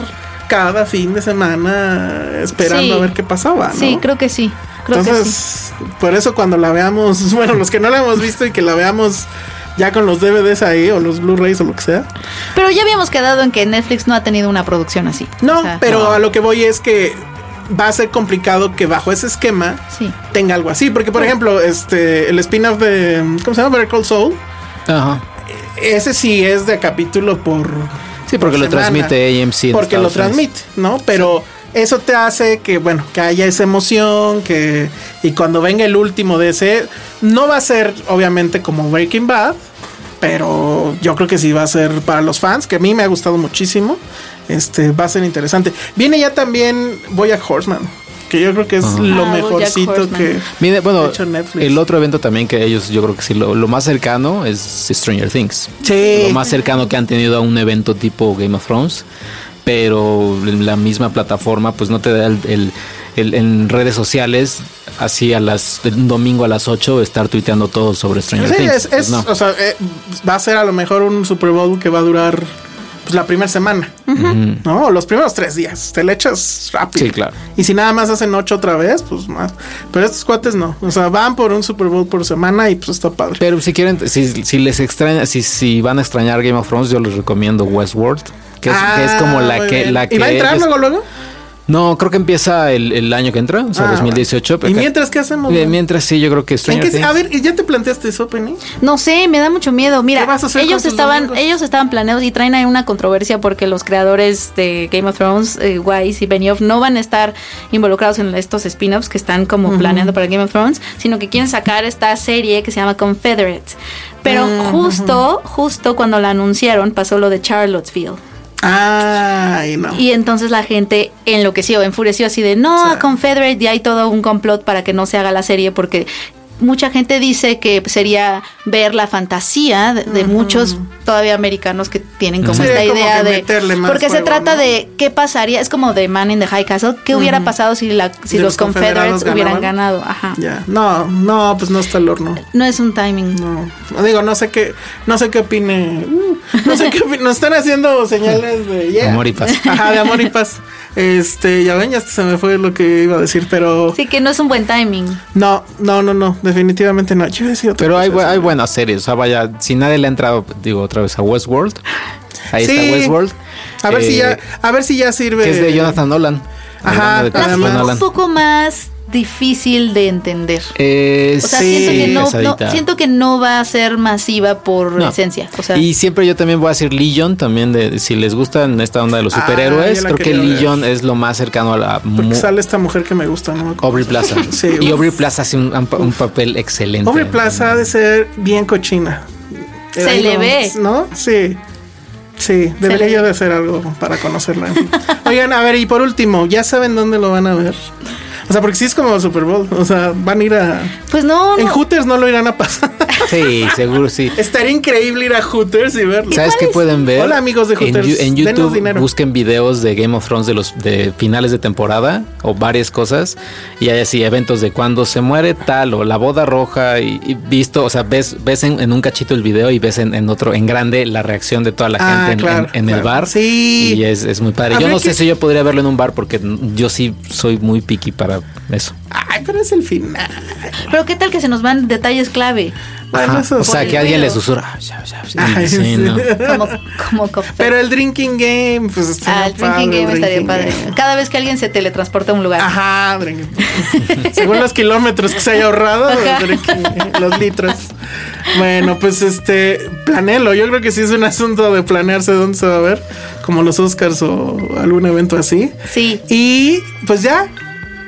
cada fin de semana esperando
Sí.
a ver qué pasaba. ¿no?
Sí, creo que sí. Creo que sí.
Entonces, por eso cuando la veamos, bueno, los que no la hemos visto y que la veamos ya con los DVDs ahí o los Blu-rays o lo que sea.
Pero ya habíamos quedado en que Netflix no ha tenido una producción así.
No,
O sea,
pero
no.
a lo que voy es que va a ser complicado que bajo ese esquema
Sí.
tenga algo así. Porque, por ejemplo, este el spin-off de. ¿Cómo se llama? Better Call Soul.
Ajá.
Ese sí es de capítulo por.
Sí, porque
por
lo
semana.
transmite AMC. en
Porque lo transmite, ¿no? Pero eso te hace que, bueno, que haya esa emoción, que. Y cuando venga el último de ese. No va a ser, obviamente, como Breaking Bad. Pero yo creo que sí va a ser para los fans, que a mí me ha gustado muchísimo. Este va a ser interesante. Viene ya también Boyack Horseman, que yo creo que es lo
Ah,
mejorcito que.
Mire, bueno,
ha hecho Netflix.
el otro evento también que ellos, yo creo que sí, lo, lo más cercano es Stranger Things.
Sí.
Lo más cercano que han tenido a un evento tipo Game of Thrones, pero en la misma plataforma, pues no te da el, el- el- en redes sociales, así a las, un domingo a las 8, estar tuiteando todo sobre Stranger
Sí,
Things.
es,
Pues
es-
no.
o sea, eh, va a ser a lo mejor un Super Bowl que va a durar pues, la primera semana. No, los primeros tres días. Te le echas rápido.
Sí, claro.
Y si nada más hacen ocho otra vez, pues más. Pero estos cuates no. O sea, van por un Super Bowl por semana y pues está padre.
Pero si quieren, si, si les extraña, si, si van a extrañar Game of Thrones, yo les recomiendo Westworld. Que es, que es como
Ah,
la
muy
que,
bien.
la que
¿Y va a entrar
ellos-
luego, luego?
No, creo que empieza el, el año que entra, o sea,
Ah,
2018.
¿Y
pero-
mientras qué hacemos?
Eh, mientras sí, yo creo que
¿En
Stranger
qué-
Things.
a ver, ¿y ¿ya te planteaste eso, Penny?
No sé, me da mucho miedo. Mira,
¿Qué vas a hacer
ellos estaban,
domingos?
ellos estaban planeados y traen ahí una controversia porque los creadores de Game of Thrones, eh, Weiss y Benioff, no van a estar involucrados en estos spin-offs que están como planeando para Game of Thrones, sino que quieren sacar esta serie que se llama Confederate. Pero justo, justo cuando la anunciaron pasó lo de Charlottesville.
Ay, no.
Y entonces la gente enloqueció, enfureció así de, no,
Sí.
Confederate, y hay todo un complot para que no se haga la serie porque mucha gente dice que sería ver la fantasía de, de muchos todavía americanos que tienen como
Sí,
esta
como
idea de
meterle más
porque se trata
¿no?
de qué pasaría, es como de Man in the High Castle, qué hubiera pasado si la si
¿De
los,
los confederados
Confederates hubieran ganado, ajá.
Ya. No, no, pues no está el horno.
No es un timing.
No, digo, no sé qué, no sé qué opine. uh, no sé qué opine. Nos están haciendo señales de yeah.
Amor y paz.
Ajá, de amor y paz. Este, ya ven, ya hasta se me fue lo que iba a decir, pero
Sí, que no es un buen timing.
no, no, no, no, definitivamente no. Yo iba a decir otra
Pero hay, hay buenas series. O sea, vaya, si nadie le ha entrado, digo otra vez a Westworld. Ahí
Sí.
está Westworld.
A ver si
Eh,
ya, a ver si ya sirve.
Que es de Jonathan Nolan.
Ajá,
de Nolan.
un poco más difícil de entender.
Eh,
O sea,
Sí,
siento que no, siento que no va a ser masiva por
No.
esencia. O sea,
y siempre yo también voy a decir Legion, también de si les gustan esta onda de los
Ah,
superhéroes,
la
creo que
ver.
Legion es lo más cercano a la
Porque sale esta mujer que me gusta, ¿no?
Aubrey Plaza.
Sí,
y
uf.
Aubrey Plaza hace un, un papel excelente.
Aubrey Plaza ha de ser bien cochina.
Se le ve.
¿No? Sí. Sí, debería yo de hacer algo para conocerla. Oigan, a ver, y por último, ¿ya saben dónde lo van a ver? O sea, porque sí es como Super Bowl. O sea, van a ir a.
pues no,
En
no.
Hooters no lo irán a pasar.
Sí, seguro sí.
Estaría increíble ir a Hooters y verlo.
¿Sabes qué pueden ver?
Hola, amigos de
En
Hooters,
En,
denos
YouTube
dinero.
busquen videos de Game of Thrones de los de finales de temporada o varias cosas y hay así eventos de cuando se muere tal o la boda roja y, y visto, o sea, ves ves en, en un cachito el video y ves en, en otro en grande la reacción de toda la
Ah,
gente en,
claro,
en- en el
claro.
bar.
Sí.
Y es, es muy padre. Yo no sé
que-
si yo podría verlo en un bar porque yo sí soy muy picky para eso.
Ay, pero es el final.
Pero qué tal que se nos van detalles clave.
Bueno,
Ajá.
eso
O sea, que alguien le susurra.
Ay,
Sí,
sí.
no.
Como.
Pero el drinking game, pues está
Ah, el drinking game estaría padre.
game.
Cada vez que alguien se teletransporta a un lugar.
Ajá. Según los kilómetros que se haya ahorrado, drinking, los litros. Bueno, pues este, planelo. Yo creo que sí es un asunto de planearse dónde se va a ver, como los Oscars o algún evento así.
Sí.
Y pues ya,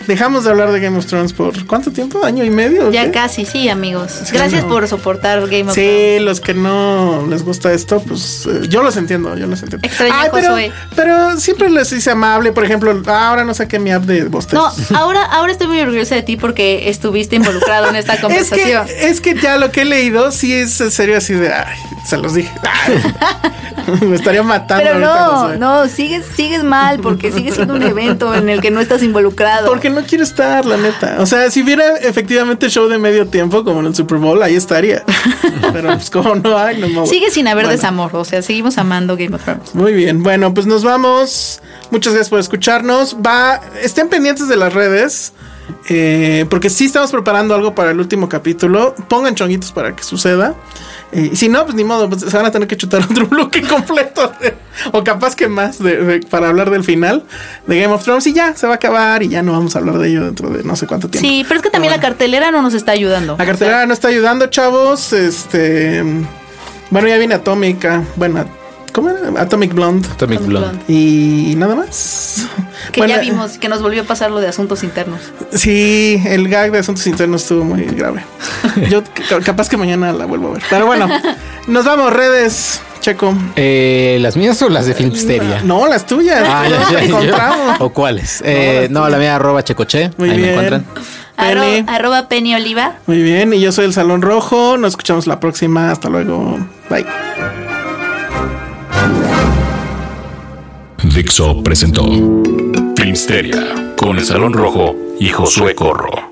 dejamos de hablar de Game of Thrones por ¿cuánto tiempo? ¿Año y medio?
Ya
qué?
casi, sí, amigos.
Sí,
Gracias
no.
por soportar Game of Thrones.
Sí, los que no les gusta esto, pues eh, yo los entiendo, yo los entiendo.
Extrañé a
pero, pero siempre les hice amable. Por ejemplo, ahora no saqué mi app de Boston.
No, ahora, ahora estoy muy orgullosa de ti porque estuviste involucrado en esta
es que,
conversación.
es que ya lo que he leído sí es en serio así de, ay, se los dije. Ay, me estaría matando.
Pero no, no, sigues, sigues mal porque sigue siendo un evento en el que no estás involucrado.
Porque no quiero estar, la neta. O sea, si hubiera efectivamente show de medio tiempo, como en el Super Bowl, ahí estaría. Pero pues como no hay, no me
Sigue sin haber
Bueno.
desamor, o sea, seguimos amando Game of Thrones.
Muy bien, bueno, pues nos vamos. Muchas gracias por escucharnos. Va, estén pendientes de las redes. eh, porque sí estamos preparando algo para el último capítulo. Pongan chonguitos para que suceda. Y si no, pues ni modo, pues, se van a tener que chutar otro bloque completo. de- o capaz que más de- de- para hablar del final de Game of Thrones. Y ya se va a acabar y ya no vamos a hablar de ello dentro de no sé cuánto tiempo.
Sí, pero es que también la cartelera no nos está ayudando.
La cartelera no está ayudando, chavos. Este. Bueno, ya viene Atómica. Bueno, ¿cómo era? Atomic Blonde.
Atomic Blonde.
Y nada más.
Que
Bueno,
ya vimos que nos volvió a pasar lo de asuntos internos.
Sí, el gag de asuntos internos estuvo muy grave. Yo ca- capaz que mañana la vuelvo a ver. Pero bueno, nos vamos, redes, Checo.
Eh, ¿Las mías o las de Filmsteria?
No, las tuyas.
Ah,
¿Dónde
ya, ya? ¿O cuáles? Eh,
las
no, la mía arroba checoche.
Muy
ahí
bien.
me encuentran.
Arro- arroba Penny Oliva.
Muy bien, y yo soy el Salón Rojo. Nos escuchamos la próxima. Hasta luego. Bye.
Dixo presentó Filmsteria con el Salón Rojo y Josué Corro.